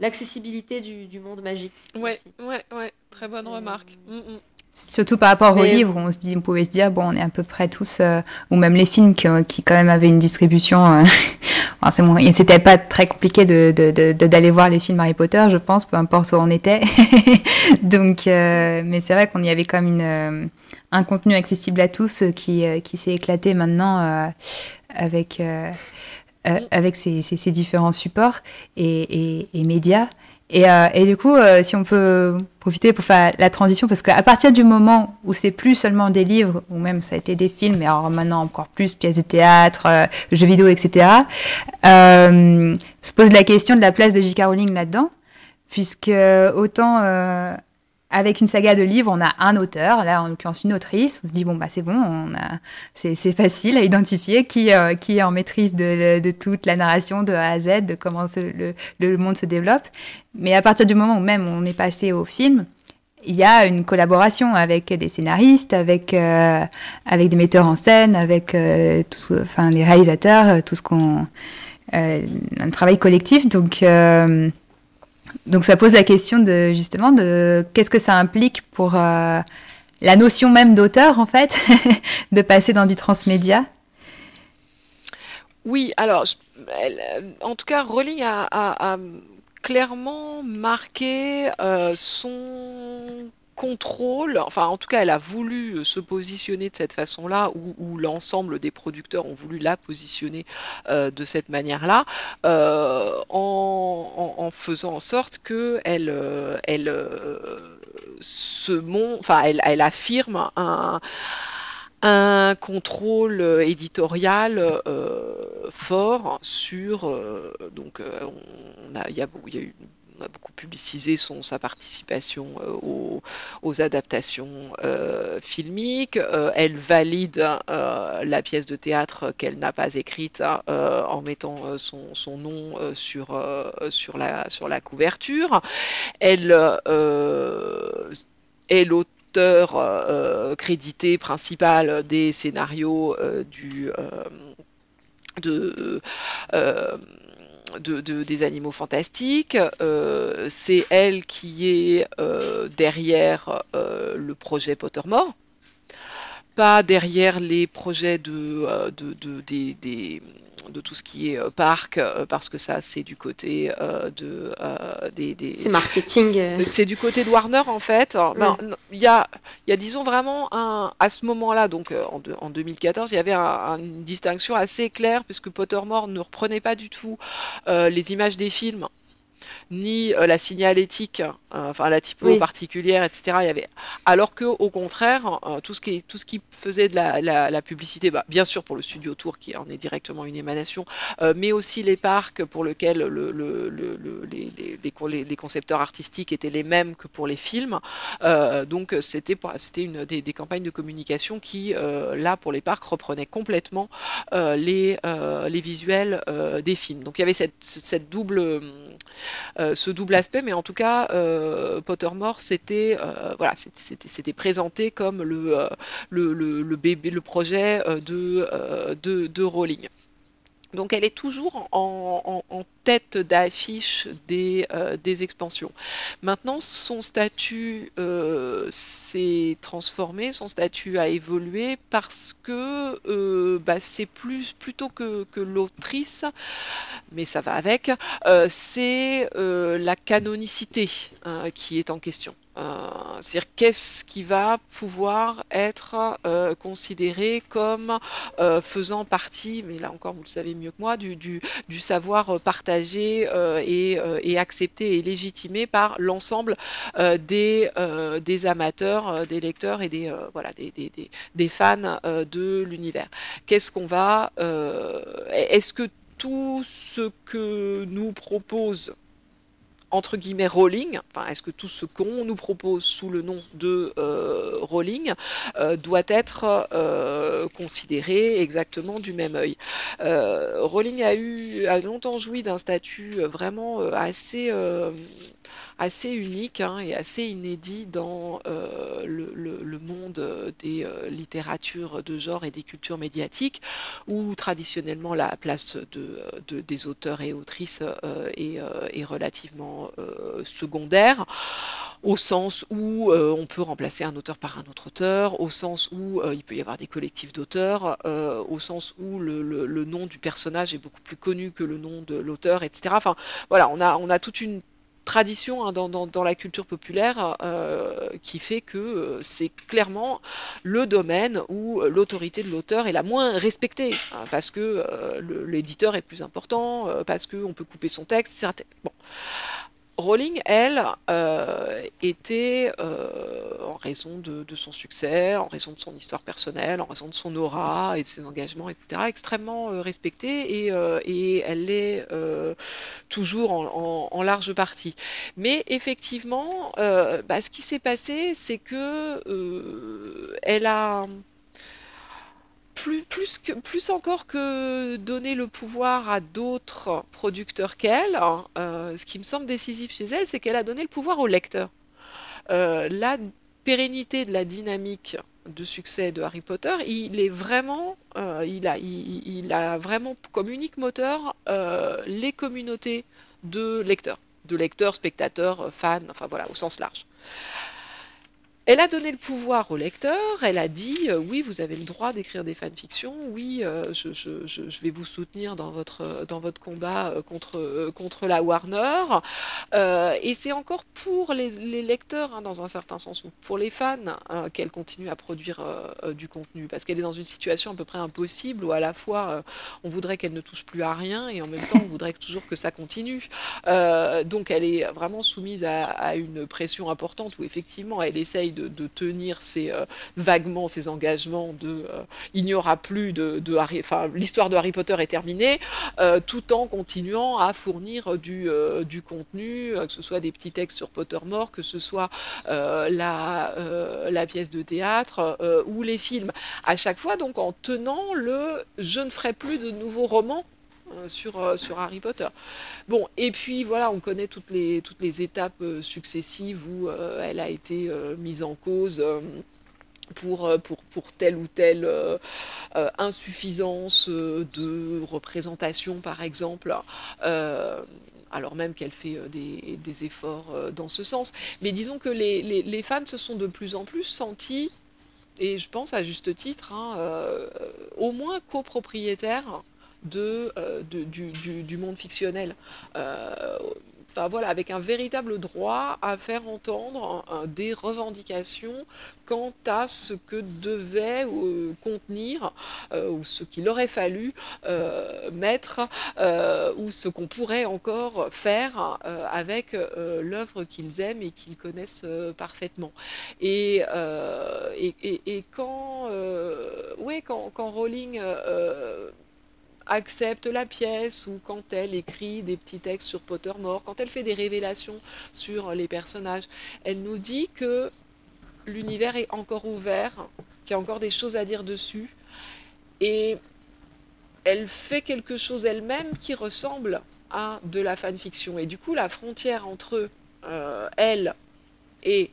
l'accessibilité le, du, monde magique. Ouais, ouais, ouais, très bonne euh, remarque. Mm, mm. Surtout par rapport aux livres, on, se dit, on pouvait se dire, bon, on est à peu près tous, euh, ou même les films qui, qui, quand même avaient une distribution, euh, c'est bon, c'était pas très compliqué d'aller de, de, voir les films Harry Potter, je pense, peu importe où on était. Donc, mais c'est vrai qu'on y avait comme une, un contenu accessible à tous qui, qui s'est éclaté maintenant avec euh, avec ces, ces, différents supports et, et, médias. Et, euh, et, du coup, euh, si on peut profiter pour faire la transition, parce qu'à partir du moment où c'est plus seulement des livres, ou même ça a été des films, mais alors maintenant encore plus pièces de théâtre, jeux vidéo, etc., se pose la question de la place de J.K. Rowling là-dedans, puisque autant avec une saga de livres, on a un auteur, là en l'occurrence une autrice. On se dit bon bah c'est bon, on a, c'est, facile à identifier qui euh, qui est en maîtrise de, de, toute la narration de A à Z, de comment le, le, monde se développe. Mais à partir du moment où même on est passé au film, il y a une collaboration avec des scénaristes, avec euh, avec des metteurs en scène, avec euh, tout, enfin des réalisateurs, tout ce qu'on un travail collectif. Donc donc ça pose la question de justement de qu'est-ce que ça implique pour euh, la notion même d'auteur en fait, de passer dans du transmédia? Oui, alors euh, en tout cas, Rowling a, clairement marqué euh, son enfin en tout cas elle a voulu euh, se positionner de cette façon-là, ou, l'ensemble des producteurs ont voulu la positionner euh, de cette manière-là, euh, en, faisant en sorte qu'elle elle, se elle, affirme un contrôle éditorial fort sur donc il y a eu a beaucoup publicisé son, sa participation euh, aux, adaptations euh, filmiques. Euh, elle valide la pièce de théâtre qu'elle n'a pas écrite en mettant son, nom sur, sur, la, sur la couverture. Elle est l'auteur crédité principal des scénarios du de de, des animaux fantastiques. Euh, c'est elle qui est euh, derrière euh, le projet Pottermore, pas derrière les projets de, de, des, de tout ce qui est euh, parc, euh, parce que ça, c'est du côté euh, de, des. C'est marketing. C'est du côté de Warner, en fait. Ben, il y, a, y a, disons, vraiment, un, à ce moment-là, donc en, en, 2014, il y avait une distinction assez claire, puisque Pottermore ne reprenait pas du tout les images des films ni euh, la signalétique, euh, enfin la typo particulière, etc. Il y avait... Alors que au contraire, euh, tout, ce qui, tout ce qui faisait de la, publicité, bah, bien sûr pour le studio tour qui en est directement une émanation, mais aussi les parcs pour lesquels le, les, les, concepteurs artistiques étaient les mêmes que pour les films. donc c'était c'était une des, des, campagnes de communication qui, là pour les parcs, reprenaient complètement les, les visuels des films. Donc il y avait cette, cette double ce double aspect, mais en tout cas, euh, Pottermore, c'était euh, voilà, présenté comme le, projet de, de Rowling. Donc elle est toujours en, tête d'affiche des, euh, des, expansions. Maintenant, son statut euh, s'est transformé, son statut a évolué parce que euh, bah, c'est plus plutôt que, que l'autrice, mais ça va avec, c'est la canonicité hein, qui est en question. Euh, c'est-à-dire qu'est-ce qui va pouvoir être euh, considéré comme euh, faisant partie, mais là encore vous le savez mieux que moi, du, savoir partagé et, accepté et légitimé par l'ensemble des, amateurs, des lecteurs et des, des fans de l'univers. Qu'est-ce qu'on va... Est-ce que tout ce que nous propose entre guillemets rolling, enfin, est-ce que tout ce qu'on nous propose sous le nom de euh, rolling euh, doit être euh, considéré exactement du même œil? Rolling a eu a longtemps joui d'un statut vraiment assez assez unique hein, et assez inédit dans euh, le, monde des euh, littératures de genre et des cultures médiatiques, où traditionnellement la place de, des auteurs et autrices euh, est, relativement secondaire au sens où on peut remplacer un auteur par un autre auteur, au sens où il peut y avoir des collectifs d'auteurs, au sens où le, nom du personnage est beaucoup plus connu que le nom de l'auteur, etc. Enfin, voilà, on a, on a toute une tradition hein, dans, la culture populaire euh, qui fait que euh, c'est clairement le domaine où l'autorité de l'auteur est la moins respectée, hein, parce que euh, l'éditeur est plus important, parce qu'on peut couper son texte. Bon. Rowling, elle, euh, était, euh, en raison de, son succès, en raison de son histoire personnelle, en raison de son aura et de ses engagements, etc., extrêmement euh, respectée et, elle l'est toujours en, large partie. Mais effectivement, bah, ce qui s'est passé, c'est que elle a plus, encore que donner le pouvoir à d'autres producteurs qu'elle, hein, euh, ce qui me semble décisif chez elle, c'est qu'elle a donné le pouvoir au lecteur. Euh, la pérennité de la dynamique de succès de Harry Potter, il est vraiment, euh, il, a, il, a vraiment comme unique moteur les communautés de lecteurs, de lecteurs, spectateurs, fans, enfin voilà, au sens large. Elle a donné le pouvoir au lecteur, elle a dit euh, oui, vous avez le droit d'écrire des fanfictions, oui, euh, je, vais vous soutenir dans votre, dans votre combat euh, contre, contre la Warner. et c'est encore pour les, lecteurs, hein, dans un certain sens, ou pour les fans, qu'elle continue à produire du contenu, parce qu'elle est dans une situation à peu près impossible où à la fois on voudrait qu'elle ne touche plus à rien et en même temps on voudrait toujours que ça continue. donc elle est vraiment soumise à une pression importante où effectivement elle essaye de de, tenir ses, euh, vaguement ses engagements de euh, il n'y aura plus de, Harry, enfin l'histoire de Harry Potter est terminée, euh, tout en continuant à fournir du, contenu, que ce soit des petits textes sur Pottermore, que ce soit la, la pièce de théâtre ou les films. À chaque fois, donc en tenant le je ne ferai plus de nouveaux romans sur, euh, sur Harry Potter. Bon, et puis voilà, on connaît toutes les, étapes euh, successives où elle a été mise en cause. Pour, telle ou telle insuffisance de représentation, par exemple, alors même qu'elle fait des, efforts dans ce sens. Mais disons que les, les, les, fans se sont de plus en plus sentis, et je pense à juste titre, hein, au moins copropriétaires de, euh, du, monde fictionnel. Euh, enfin voilà, avec un véritable droit à faire entendre des revendications quant à ce que devait euh, contenir ou ce qu'il aurait fallu mettre ou ce qu'on pourrait encore faire avec l'œuvre qu'ils aiment et qu'ils connaissent parfaitement. Et, et, quand, ouais, quand, quand Rowling accepte la pièce ou quand elle écrit des petits textes sur Pottermore, quand elle fait des révélations sur les personnages, elle nous dit que l'univers est encore ouvert, qu'il y a encore des choses à dire dessus et elle fait quelque chose elle-même qui ressemble à de la fanfiction. Et du coup, la frontière entre euh, elle et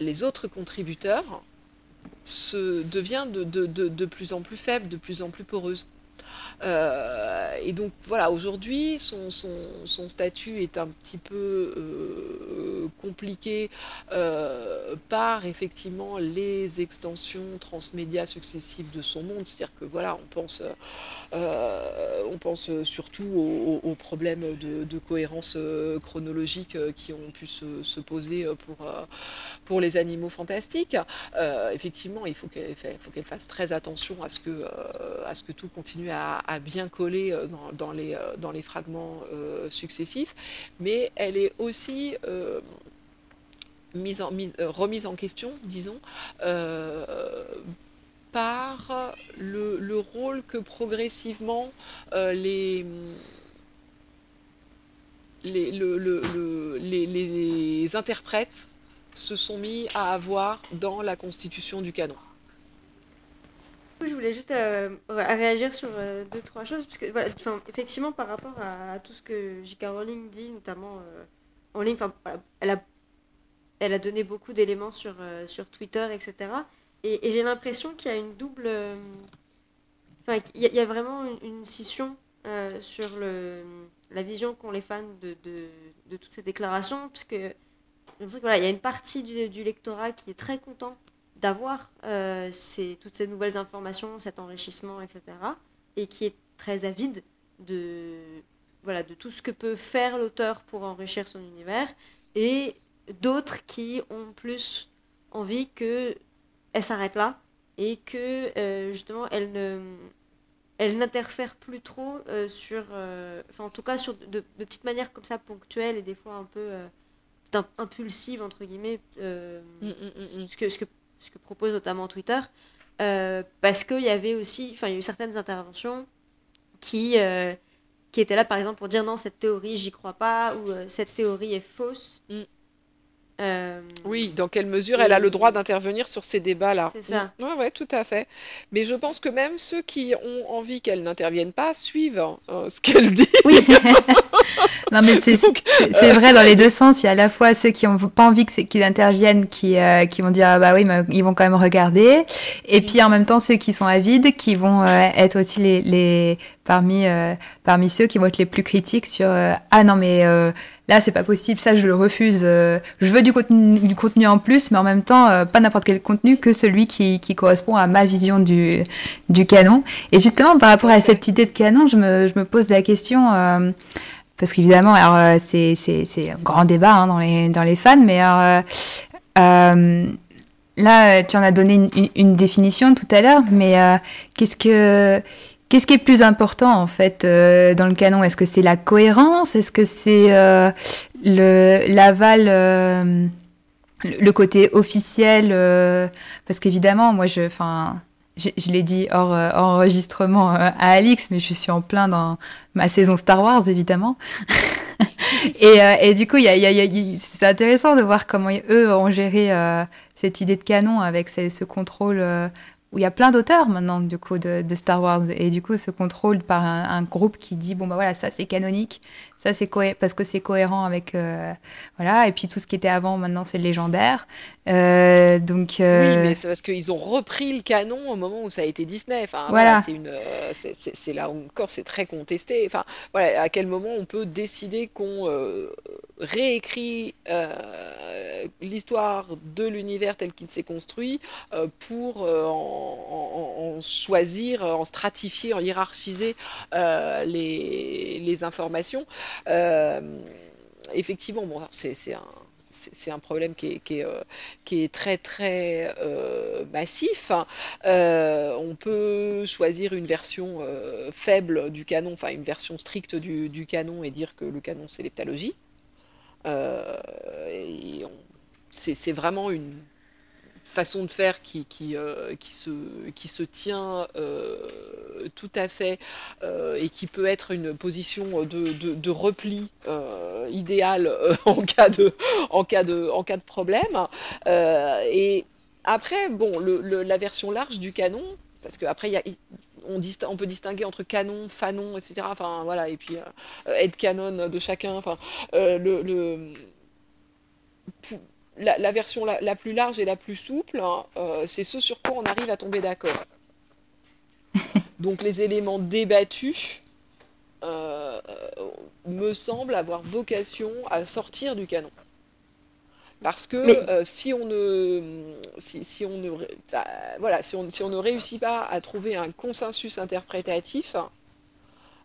les autres contributeurs se devient de, de, plus en plus faible, de plus en plus poreuse. Euh, et donc voilà, aujourd'hui, son, statut est un petit peu euh, compliqué euh, par effectivement les extensions transmédia successives de son monde. C'est-à-dire que voilà, on pense, on pense surtout aux, problèmes de, cohérence chronologique qui ont pu se, poser pour, pour les animaux fantastiques. effectivement, il faut qu'elle fasse très attention à ce que, à ce que tout continue à bien collée euh, dans, les, euh, dans les fragments euh, successifs, mais elle est aussi remise en question, disons, par le, rôle que progressivement les, interprètes se sont mis à avoir dans la constitution du canon je voulais juste euh, réagir sur euh, deux, trois choses. Parce que, voilà, effectivement, par rapport à, tout ce que J.K. Rowling dit, notamment euh, en ligne, elle, a, elle a donné beaucoup d'éléments sur, sur Twitter, etc. Et, j'ai l'impression qu'il y a une double. Enfin, il y, a vraiment une, scission sur le, la vision qu'ont les fans de, de, toutes ces déclarations, puisque voilà, il y a une partie du, du lectorat qui est très content d'avoir euh, toutes ces nouvelles informations, cet enrichissement, etc. Et qui est très avide de, voilà, de tout ce que peut faire l'auteur pour enrichir son univers. Et d'autres qui ont plus envie qu'elle s'arrête là et que euh, justement elle ne elle n'interfère plus trop euh, sur enfin en tout cas sur de, petites manières comme ça ponctuelles et des fois un peu impulsives entre guillemets mm, mm, mm, ce que ce que ce que propose notamment Twitter, euh, parce qu'il y avait aussi, enfin, il y a eu certaines interventions qui, euh, qui étaient là, par exemple, pour dire non, cette théorie, j'y crois pas, ou euh, cette théorie est fausse. Mm. Euh, oui, dans quelle mesure elle a le droit d'intervenir sur ces débats-là. C'est ça. Oui, ouais, tout à fait. Mais je pense que même ceux qui ont envie qu'elle n'intervienne pas suivent hein, ce qu'elle dit. Oui. non, mais c'est vrai dans les deux sens. Il y a à la fois ceux qui n'ont pas envie qu'il intervienne, qui, euh, qui vont dire ah bah oui, mais ils vont quand même regarder. Et puis en même temps ceux qui sont avides, qui vont euh, être aussi les, les parmi parmi ceux qui vont être les plus critiques sur ah non mais Là, c'est pas possible, ça je le refuse. Euh, je veux du contenu, du contenu en plus, mais en même temps, euh, pas n'importe quel contenu que celui qui, qui, correspond à ma vision du, du canon. Et justement, par rapport à cette idée de canon, je me, je me pose la question, euh, parce qu'évidemment, alors c'est, c'est, un grand débat hein, dans, les, dans les fans, mais alors, là, tu en as donné une, une définition tout à l'heure, mais qu'est-ce que Qu'est-ce qui est plus important en fait euh, dans le canon? Est-ce que c'est la cohérence? Est-ce que c'est euh, le l'aval, euh, le côté officiel Parce qu'évidemment, moi, je, je, l'ai dit hors, enregistrement à Alix, mais je suis en plein dans ma saison Star Wars, évidemment. et, et, du coup, y a, y a, c'est intéressant de voir comment eux ont géré cette idée de canon avec ce, ce contrôle où il y a plein d'auteurs maintenant du coup de, Star Wars et du coup ce contrôle par un, groupe qui dit bon bah voilà ça c'est canonique ça c'est parce que c'est cohérent avec euh, voilà. Et puis tout ce qui était avant maintenant c'est légendaire. Euh, donc euh, oui mais c'est parce qu'ils ont repris le canon au moment où ça a été Disney. Enfin voilà, c'est une c'est là encore c'est très contesté. Enfin voilà à quel moment on peut décider qu'on réécrit l'histoire de l'univers tel qu'il s'est construit pour en en, choisir, en stratifier, en hiérarchiser les, informations? Euh, effectivement, bon, c'est un problème qui est, euh, très très massif. on peut choisir une version faible du canon, enfin une version stricte du, canon et dire que le canon c'est l'heptalogie. c'est vraiment une, façon de faire qui, qui, euh, qui, se, qui se tient euh, tout à fait euh, et qui peut être une position de, de, repli idéal en, cas de, en, cas de, en cas de problème. et après, bon, le, la version large du canon, parce qu'après, il y a, on, on, peut distinguer entre canon, fanon, etc. Enfin, voilà, et puis head canon de chacun. Enfin, le la, version la, plus large et la plus souple, hein, euh, c'est ce sur quoi on arrive à tomber d'accord. Donc les éléments débattus me semblent avoir vocation à sortir du canon. Parce que si on ne, si, on ne, voilà, si on, si on, ne réussit pas à trouver un consensus interprétatif,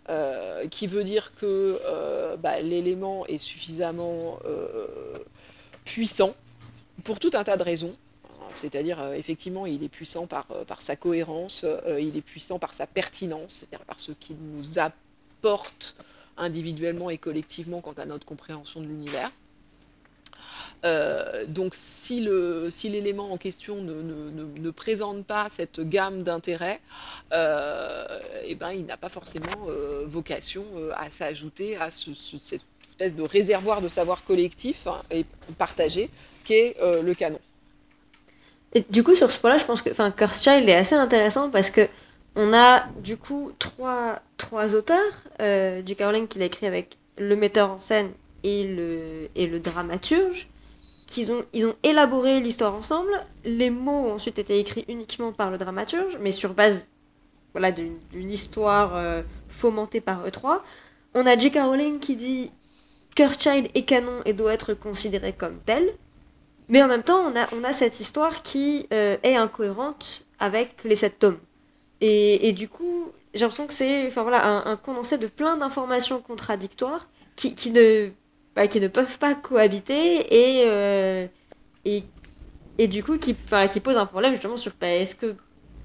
euh, qui veut dire que euh, bah, l'élément est suffisamment euh, puissant pour tout un tas de raisons. C'est-à-dire, effectivement, il est puissant par, par sa cohérence, il est puissant par sa pertinence, c'est-à-dire par ce qu'il nous apporte individuellement et collectivement quant à notre compréhension de l'univers. Euh, donc si l'élément en question ne, présente pas cette gamme d'intérêts, euh, eh ben, il n'a pas forcément euh, vocation euh, à s'ajouter à ce, cette espèce de réservoir de savoir collectif hein, et partagé qu'est le canon. Et du coup, sur ce point-là, je pense que enfin, Child est assez intéressant parce que on a du coup trois, trois auteurs. J.K. Rowling qui l'a écrit avec le metteur en scène et le, et le dramaturge qu'ils ont, ils ont élaboré l'histoire ensemble. Les mots ont ensuite été écrits uniquement par le dramaturge, mais sur base voilà, d'une histoire euh, fomentée par eux trois. On a J.K. Rowling qui dit Child est canon et doit être considéré comme tel. Mais en même temps, on a, on a cette histoire qui euh, est incohérente avec les sept tomes. Et, et du coup, j'ai l'impression que c'est enfin, voilà, un, condensé de plein d'informations contradictoires qui, qui ne bah, qui ne peuvent pas cohabiter et, euh, et, et, du coup qui, qui pose un problème justement sur bah, est-ce que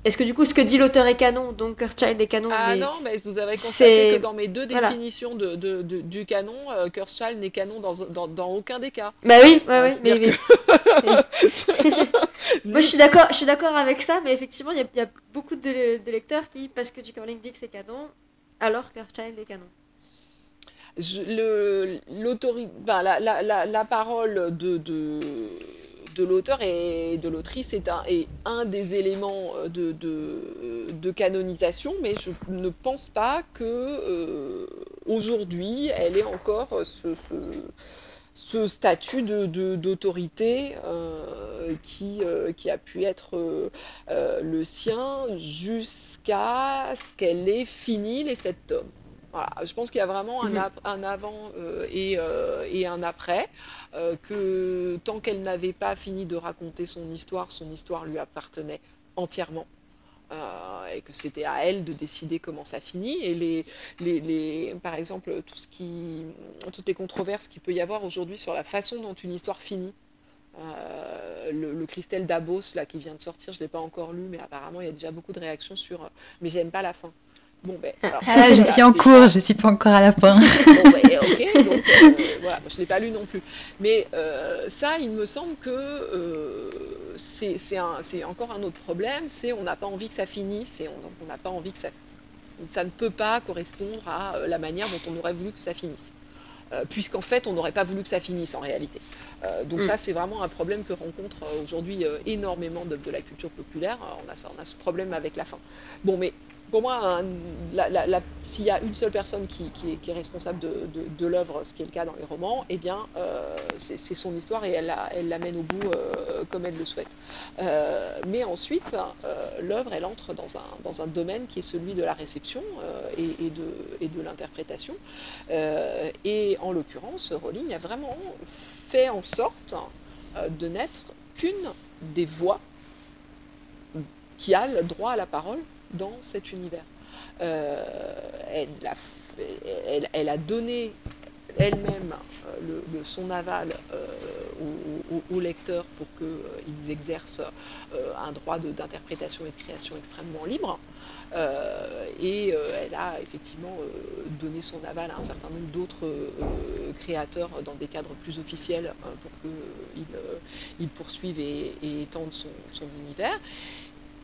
est-ce que du coup ce que dit l'auteur est canon, donc Kurzweil est canon Ah non, mais vous avez constaté que dans mes deux définitions de, de, du canon, euh, n'est canon dans, dans, dans, aucun des cas. Bah oui, ouais, oui mais, Moi je suis d'accord, je suis d'accord avec ça, mais effectivement il y, y, a beaucoup de, lecteurs qui, parce que J.K. Rowling dit que c'est canon, alors Kurzweil est canon le, la, la, la, parole de, de, de l'auteur et de l'autrice est un, est un des éléments de, de, de, canonisation, mais je ne pense pas que euh, aujourd'hui elle ait encore ce, ce, ce statut d'autorité euh, qui, euh, qui a pu être euh, le sien jusqu'à ce qu'elle ait fini les sept tomes. Je pense qu'il y a vraiment un, mhm. un avant euh, et, euh, et, un après, euh, que tant qu'elle n'avait pas fini de raconter son histoire, son histoire lui appartenait entièrement. et que c'était à elle de décider comment ça finit. Et les, les, les, par exemple, tout ce qui, toutes les controverses qu'il peut y avoir aujourd'hui sur la façon dont une histoire finit. le, le, Christelle Dabos là qui vient de sortir, je ne l'ai pas encore lu, mais apparemment il y a déjà beaucoup de réactions sur mais j'aime pas la fin. Bon, ben, alors, ah, je suis en cours, je suis pas encore à la fin. bon, ben, ok, donc euh, voilà, je ne l'ai pas lu non plus. Mais euh, ça, il me semble que euh, c'est encore un autre problème, c'est on n'a pas envie que ça finisse et on n'a pas envie que ça... Ça ne peut pas correspondre à la manière dont on aurait voulu que ça finisse. Euh, puisqu'en fait, on n'aurait pas voulu que ça finisse en réalité. Euh, donc mm. ça, c'est vraiment un problème que rencontre aujourd'hui énormément de, de, la culture populaire. on, a ça, on a ce problème avec la fin. Bon, mais pour moi, s'il y a une seule personne qui, est, responsable de, l'œuvre, ce qui est le cas dans les romans, eh bien, euh, c'est son histoire et elle l'amène au bout euh, comme elle le souhaite. Euh, mais ensuite, l'œuvre, elle entre dans un, domaine qui est celui de la réception et, de, l'interprétation. et en l'occurrence, Rowling a vraiment fait en sorte de n'être qu'une des voix qui a le droit à la parole dans cet univers. Euh, elle, a, donné elle-même euh, son aval euh, aux, lecteurs pour qu'ils exercent un droit d'interprétation et de création extrêmement libre. et elle a effectivement donné son aval à un certain nombre d'autres créateurs dans des cadres plus officiels pour qu'ils poursuivent et, étendent son, son, univers.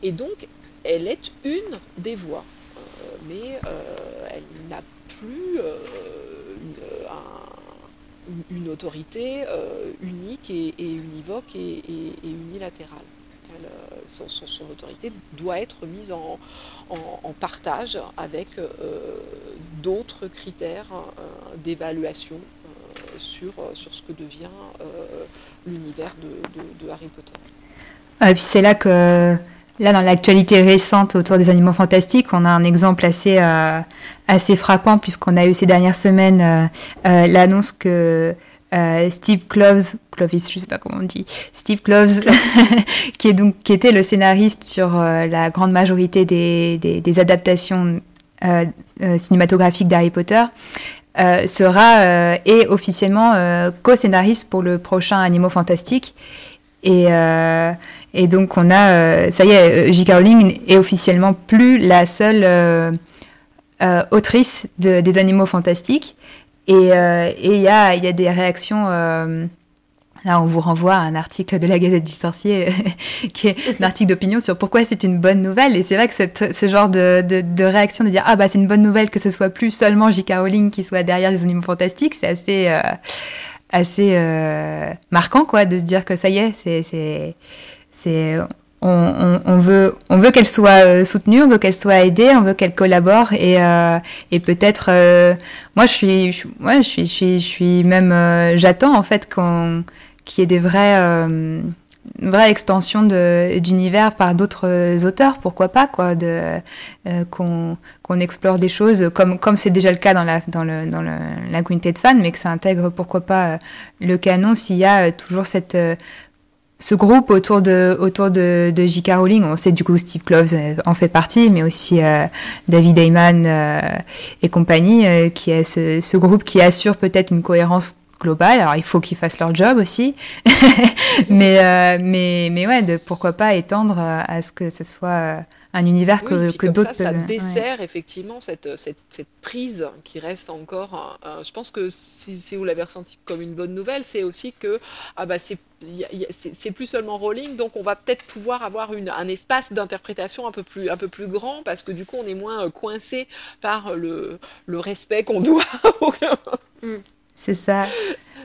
Et donc, elle est une des voix, euh, mais euh, elle n'a plus euh, une, autorité unique et, univoque et, unilatérale. son, autorité doit être mise en, partage avec d'autres critères d'évaluation sur, sur ce que devient l'univers de, Harry Potter. Et puis c'est là que Là, dans l'actualité récente autour des animaux fantastiques, on a un exemple assez, euh, frappant puisqu'on a eu ces dernières semaines euh, euh, l'annonce que Steve Kloves, Clovis, je sais pas comment on dit, Steve Kloves, qui, est donc, qui était le scénariste sur la grande majorité des adaptations cinématographiques d'Harry Potter, sera et officiellement co-scénariste pour le prochain Animaux Fantastiques. Et, et donc on a, euh, ça y est, euh, J.K. Rowling est officiellement plus la seule euh, autrice de, des animaux fantastiques. Et il y, a, des réactions... Là, on vous renvoie à un article de la Gazette du Sorcier, qui est un article d'opinion sur pourquoi c'est une bonne nouvelle. Et c'est vrai que ce genre de, réaction de dire ah bah c'est une bonne nouvelle que ce soit plus seulement J.K. Rowling qui soit derrière les animaux fantastiques, c'est assez assez marquant quoi de se dire que ça y est, c'est c'est on, veut, on veut qu'elle soit euh, soutenue, on veut qu'elle soit aidée, on veut qu'elle collabore et, euh, et peut-être, euh, moi je suis, je, je suis, je suis, je suis même, j'attends en fait qu'on, qu'il y ait des vraies extensions d'univers par d'autres auteurs, pourquoi pas quoi, de qu'on qu'on explore des choses comme comme c'est déjà le cas dans la dans le dans le, la communauté de fans, mais que ça intègre pourquoi pas le canon s'il y a toujours cette ce groupe autour de autour de, de J.K. Rowling, on sait du coup Steve Kloves euh, en fait partie, mais aussi euh, David Heyman euh, et compagnie, qui est ce, ce, groupe qui assure peut-être une cohérence globale. Alors il faut qu'ils fassent leur job aussi, mais mais mais ouais, de, pourquoi pas étendre à ce que ce soit un univers que, que d'autres. Ça, ça dessert effectivement cette, cette, cette, prise qui reste encore. je pense que si, si vous l'avez ressenti comme une bonne nouvelle, c'est aussi que ah bah c'est c'est plus seulement Rowling, donc on va peut-être pouvoir avoir une, un espace d'interprétation un peu plus un peu plus grand parce que du coup on est moins euh, coincé par le, le respect qu'on doit. Mm. C'est ça.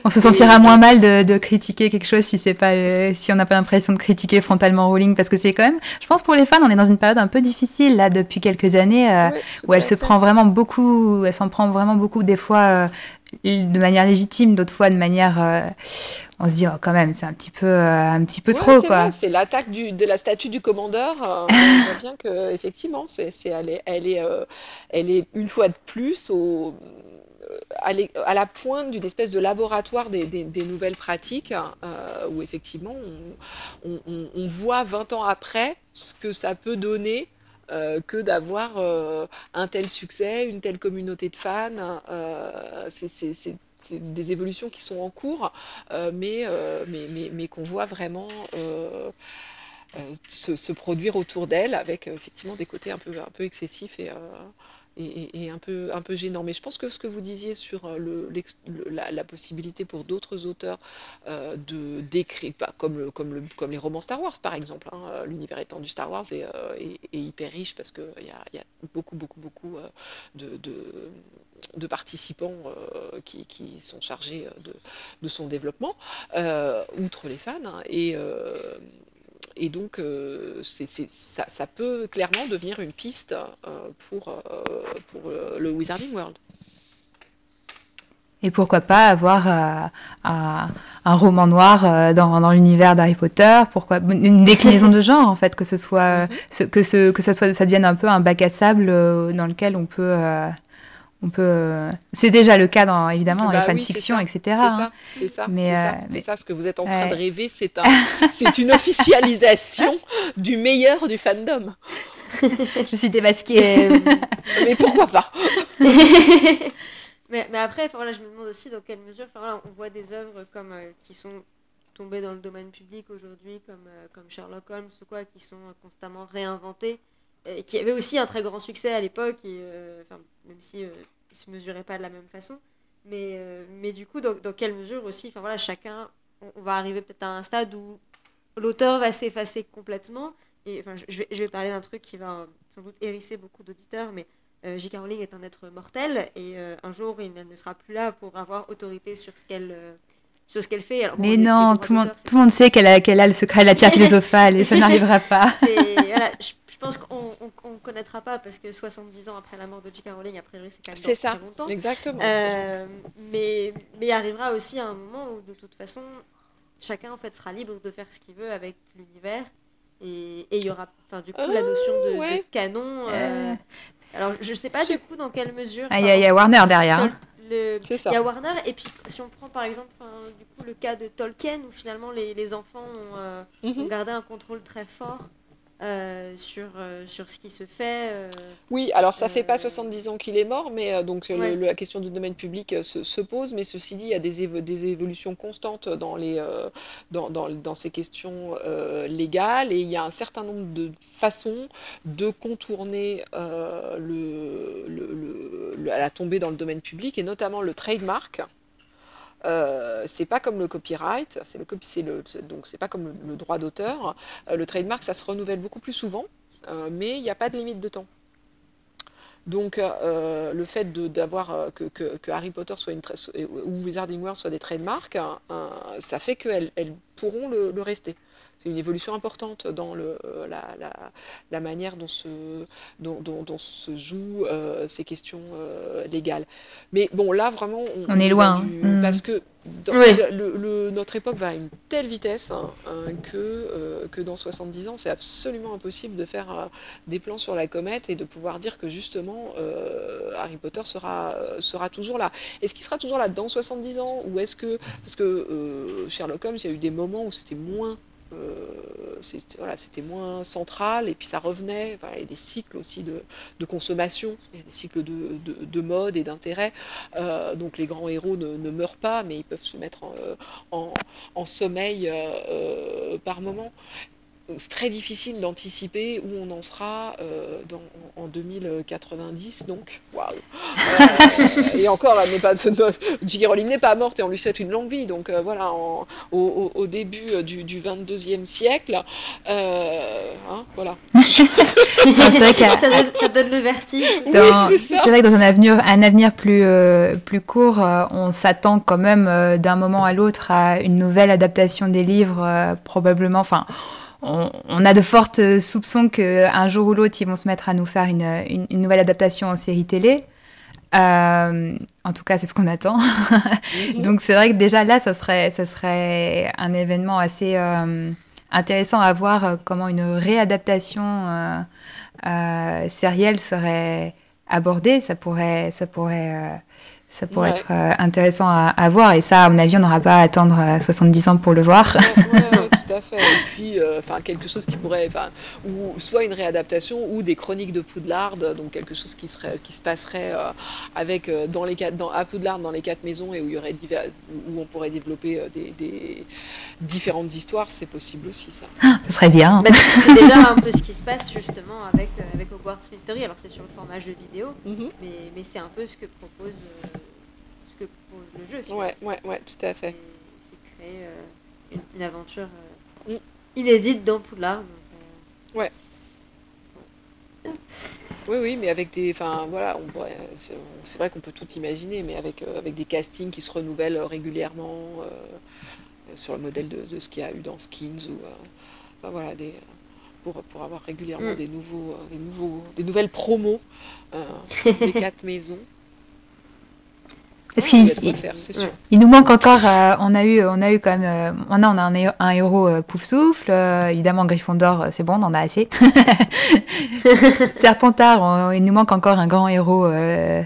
On se sentira moins mal de, de, critiquer quelque chose si c'est pas si on n'a pas l'impression de critiquer frontalement Rowling parce que c'est quand même je pense pour les fans on est dans une période un peu difficile là depuis quelques années euh, où elle se prend vraiment beaucoup elle s'en prend vraiment beaucoup des fois euh, de manière légitime d'autres fois de manière euh, on se dit oh, quand même c'est un petit peu un petit peu trop quoi c'est l'attaque de la statue du commandeur on voit bien que effectivement c'est elle est elle est elle est une fois de plus au à, la pointe d'une espèce de laboratoire des, nouvelles pratiques, euh, où effectivement on, voit 20 ans après ce que ça peut donner euh, que d'avoir euh, un tel succès, une telle communauté de fans. c'est des évolutions qui sont en cours, mais, qu'on voit vraiment se, produire autour d'elle, avec effectivement des côtés un peu, un peu excessifs et, et, un, peu, un peu gênant. Mais je pense que ce que vous disiez sur euh, le, la, possibilité pour d'autres auteurs euh, de d'écrire, bah, comme, comme, le, comme les romans Star Wars par exemple, hein, euh, l'univers étendu Star Wars est, hyper riche parce qu'il y a, y a beaucoup, beaucoup, beaucoup de, de, participants qui, qui, sont chargés de, de son développement, outre les fans. Hein, et et donc, euh, ça, peut clairement devenir une piste euh, pour, euh, pour le Wizarding World. Et pourquoi pas avoir un, roman noir dans, dans l'univers d'Harry Potter? Pourquoi une déclinaison de genre en fait, que ce soit que ce que ça soit ça devienne un peu un bac à sable dans lequel on peut on peut. Euh, c'est déjà le cas dans évidemment dans les bah fanfictions, etc. C'est ça, hein. c'est ça, mais, ça, euh, ça, ce que vous êtes en train de rêver, c'est un, c'est une officialisation du meilleur du fandom. Je suis démasquée. mais pourquoi pas? Mais, mais, après, voilà, je me demande aussi dans quelle mesure, voilà, on voit des œuvres comme euh, qui sont tombées dans le domaine public aujourd'hui, comme comme Sherlock Holmes ou quoi, qui sont constamment réinventées qui avait aussi un très grand succès à l'époque, euh, même si euh, il se mesurait pas de la même façon. Mais, euh, mais du coup, dans, dans, quelle mesure aussi, enfin voilà, chacun, on, va arriver peut-être à un stade où l'auteur va s'effacer complètement. Et enfin, je, vais, je vais parler d'un truc qui va sans doute hérisser beaucoup d'auditeurs, mais J.K. Rowling est un être mortel et un jour, il ne sera plus là pour avoir autorité sur ce qu'elle sur ce qu'elle fait. Alors, mais non, tout, monde, tout le monde sait qu'elle a, a le secret de la pierre philosophale et ça n'arrivera pas. Voilà, je, je pense qu'on ne connaîtra pas parce que 70 ans après la mort de J.K. Rowling, a priori, c'est quand même ça, très longtemps. Exactement. Euh, mais, mais arrivera aussi un moment où, de toute façon, chacun en fait sera libre de faire ce qu'il veut avec l'univers Et et il y aura, enfin, du coup, la notion de, canon. euh, Euh. Alors, je sais pas Je- du coup dans quelle mesure. Ah, Il y, a- il y a Warner derrière. hein. Le-. Il y a Warner, et puis si on prend par exemple du coup, le cas de Tolkien, où finalement les, les enfants ont, euh, ont Mhm. gardé un contrôle très fort euh, sur, euh, sur ce qui se fait. euh, Oui, alors ça fait pas 70 ans qu'il est mort, mais donc le- Ouais. le- la question du domaine public se, se pose, mais ceci dit, il y a des, évo- des évolutions constantes dans, les, dans, dans, dans ces questions légales, et il y a un certain nombre de façons de contourner le, le- le- la tombée dans le domaine public, et notamment le trademark. Euh, c'est pas comme le copyright, c'est le, pas comme le, droit d'auteur. Euh, le trademark, ça se renouvelle beaucoup plus souvent, euh, mais il n'y a pas de limite de temps. Donc, euh, le fait d'avoir que, Harry Potter soit une ou Wizarding World soit des trademarks, hein, ça fait qu'elles elles pourront le rester. C'est une évolution importante dans le, la, la- la manière dont se, dont, dont- dont se jouent euh, ces questions euh, légales. Mais bon, là, vraiment, On est loin, du- hein. Parce que dans- Oui. le- le- notre époque va à une telle vitesse hein, hein, que, euh, que dans 70 ans, c'est absolument impossible de faire euh, des plans sur la comète et de pouvoir dire que justement euh, Harry Potter sera, euh, sera toujours là. Est-ce qu'il sera toujours là dans 70 ans ou est-ce que parce que euh, Sherlock Holmes, il y a eu des moments où c'était moins euh, c'était moins central et puis ça revenait. Il y a des cycles aussi de, consommation, des cycles de, de- de mode et d'intérêt. Euh, donc les grands héros ne, meurent pas, mais ils peuvent se mettre en, euh, sommeil par moment. Donc, C'est très difficile d'anticiper où on en sera euh, dans- en 2090, donc waouh! Euh, et encore, elle n'est pas, n'est pas morte et on lui souhaite une longue vie, donc euh, voilà, en- au, début du, du 22e siècle, euh, hein, voilà. C'est vrai qu'à- ça, donne, ça donne le vertige. Dans- c'est vrai que dans un avenir, un avenir plus, euh, plus court, euh, on s'attend quand même euh, d'un moment à l'autre à une nouvelle adaptation des livres, euh, probablement. Enfin, on, on a de fortes soupçons qu'un jour ou l'autre, ils vont se mettre à nous faire une, une, une nouvelle adaptation en série télé. Euh, en tout cas, c'est ce qu'on attend. Mhm. Donc c'est vrai que déjà là, ça serait, ça serait un événement assez euh, intéressant à voir euh, comment une réadaptation euh, euh, sérielle serait abordée. Ça pourrait, ça pourrait, euh, ça pourrait Ouais. être euh, intéressant à, à voir. Et ça, à mon avis, on n'aura pas à attendre euh, 70 ans pour le voir. Ouais, ouais, à fait. Et puis, euh, enfin, quelque chose qui pourrait, enfin, ou soit une réadaptation ou des chroniques de Poudlard, donc quelque chose qui serait, qui se passerait euh, avec euh, dans les quatre, dans à Poudlard, dans les quatre maisons et où il y aurait divers, où on pourrait développer euh, des, des différentes histoires, c'est possible aussi ça. ça serait bien. Bah, c'est déjà un peu ce qui se passe justement avec, euh, avec Hogwarts Mystery. Alors c'est sur le format jeu vidéo, Mhm. mais, mais c'est un peu ce que propose, euh, ce que propose le jeu. finalement. Ouais, ouais, ouais, tout à fait. C'est créer euh, une, une aventure euh. Inédite dans Poudlard. donc, euh, Oui, oui, mais avec des, enfin, voilà, on c'est vrai qu'on peut tout imaginer, mais avec euh, avec des castings qui se renouvellent régulièrement euh, euh, sur le modèle de, de ce qu'il y a eu dans Skins ou, euh, voilà, des pour, pour avoir régulièrement Mm. des nouveaux, euh, des nouveaux, des nouvelles promos euh, des quatre maisons. Il qu'il nous manque encore, euh, on a eu, on a eu quand même, euh, on a un, hé- un héros euh, pouf souffle, euh, évidemment Gryffondor, c'est bon, on en a assez. Serpentard, on- il nous manque encore un grand héros, euh,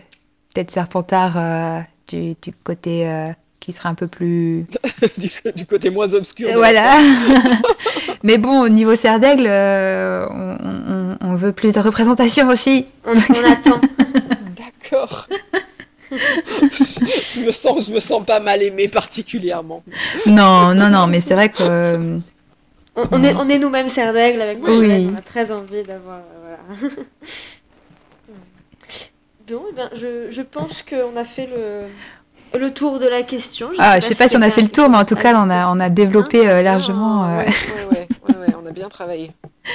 peut-être Serpentard euh, du, du côté euh, qui serait un peu plus, du, du côté moins obscur. voilà. Mais bon, au niveau Serre d'Aigle, euh, on, on- on veut plus de représentation aussi. on, on attend. D'accord. Je, je me sens, je me sens pas mal aimé particulièrement. Non, non, non, mais c'est vrai que euh, On, on est, on est nous-mêmes serre d'aigle avec Oui. Marjolaine, On a très envie d'avoir. euh, voilà. bon, eh ben, je, je pense qu'on a fait le, le tour de la question. ah, je sais pas si on a fait le tour, mais en tout cas, on a, on a développé euh, largement. euh, Ouais, ouais, ouais, ouais, on a bien travaillé.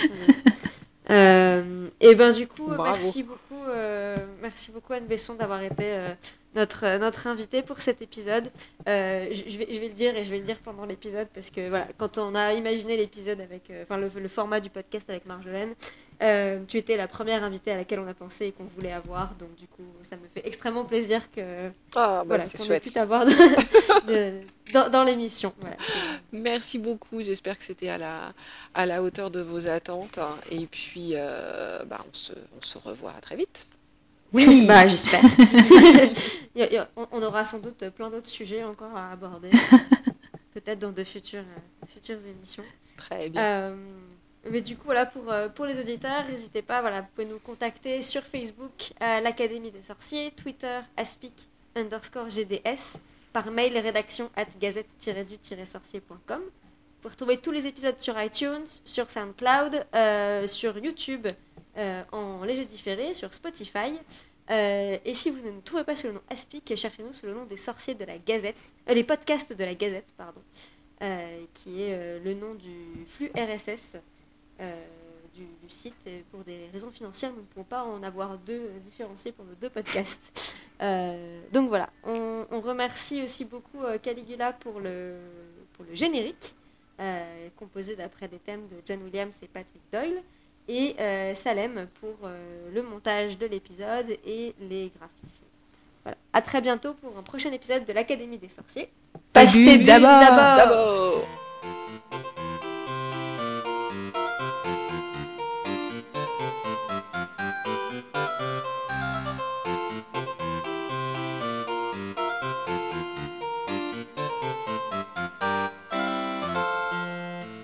Euh, et ben du coup, Bravo. merci beaucoup, euh, merci beaucoup Anne Besson d'avoir été euh, notre euh, notre invitée pour cet épisode. Je, vais le dire et je vais le dire pendant l'épisode parce que voilà, quand on a imaginé l'épisode avec, le format du podcast avec Marjolaine, euh, tu étais la première invitée à laquelle on a pensé et qu'on voulait avoir, donc du coup, ça me fait extrêmement plaisir que Ah, bah, voilà, qu'on ait pu t'avoir de, de- dans, dans l'émission. Voilà. Merci beaucoup. J'espère que c'était à la, à la hauteur de vos attentes. Et puis, euh, bah, on, se, on se revoit très vite. Oui, bah, j'espère. on, aura sans doute plein d'autres sujets encore à aborder. Peut-être dans de futures, euh, futures émissions. Très bien. Euh, mais du coup, voilà, pour, euh, pour les auditeurs, n'hésitez pas, voilà, vous pouvez nous contacter sur Facebook, à l'Académie des Sorciers, Twitter, aspic underscore GDS, par mail rédaction at gazette-du-sorcier.com. Vous pouvez retrouver tous les épisodes sur iTunes, sur SoundCloud, euh, sur YouTube euh, en léger différé, sur Spotify. Euh, et si vous ne nous trouvez pas sous le nom Aspic, cherchez-nous sous le nom des sorciers de la Gazette, euh, les podcasts de la Gazette, pardon, euh, qui est euh, le nom du flux RSS euh, du, du site. Et pour des raisons financières, nous ne pouvons pas en avoir deux euh, différenciés pour nos deux podcasts. Euh, donc voilà, on, on remercie aussi beaucoup euh, Caligula pour le, pour le générique, euh, composé d'après des thèmes de John Williams et Patrick Doyle, et euh, Salem pour euh, le montage de l'épisode et les graphismes. Voilà. À très bientôt pour un prochain épisode de l'Académie des sorciers. Pas de bus d'abord. D'abord.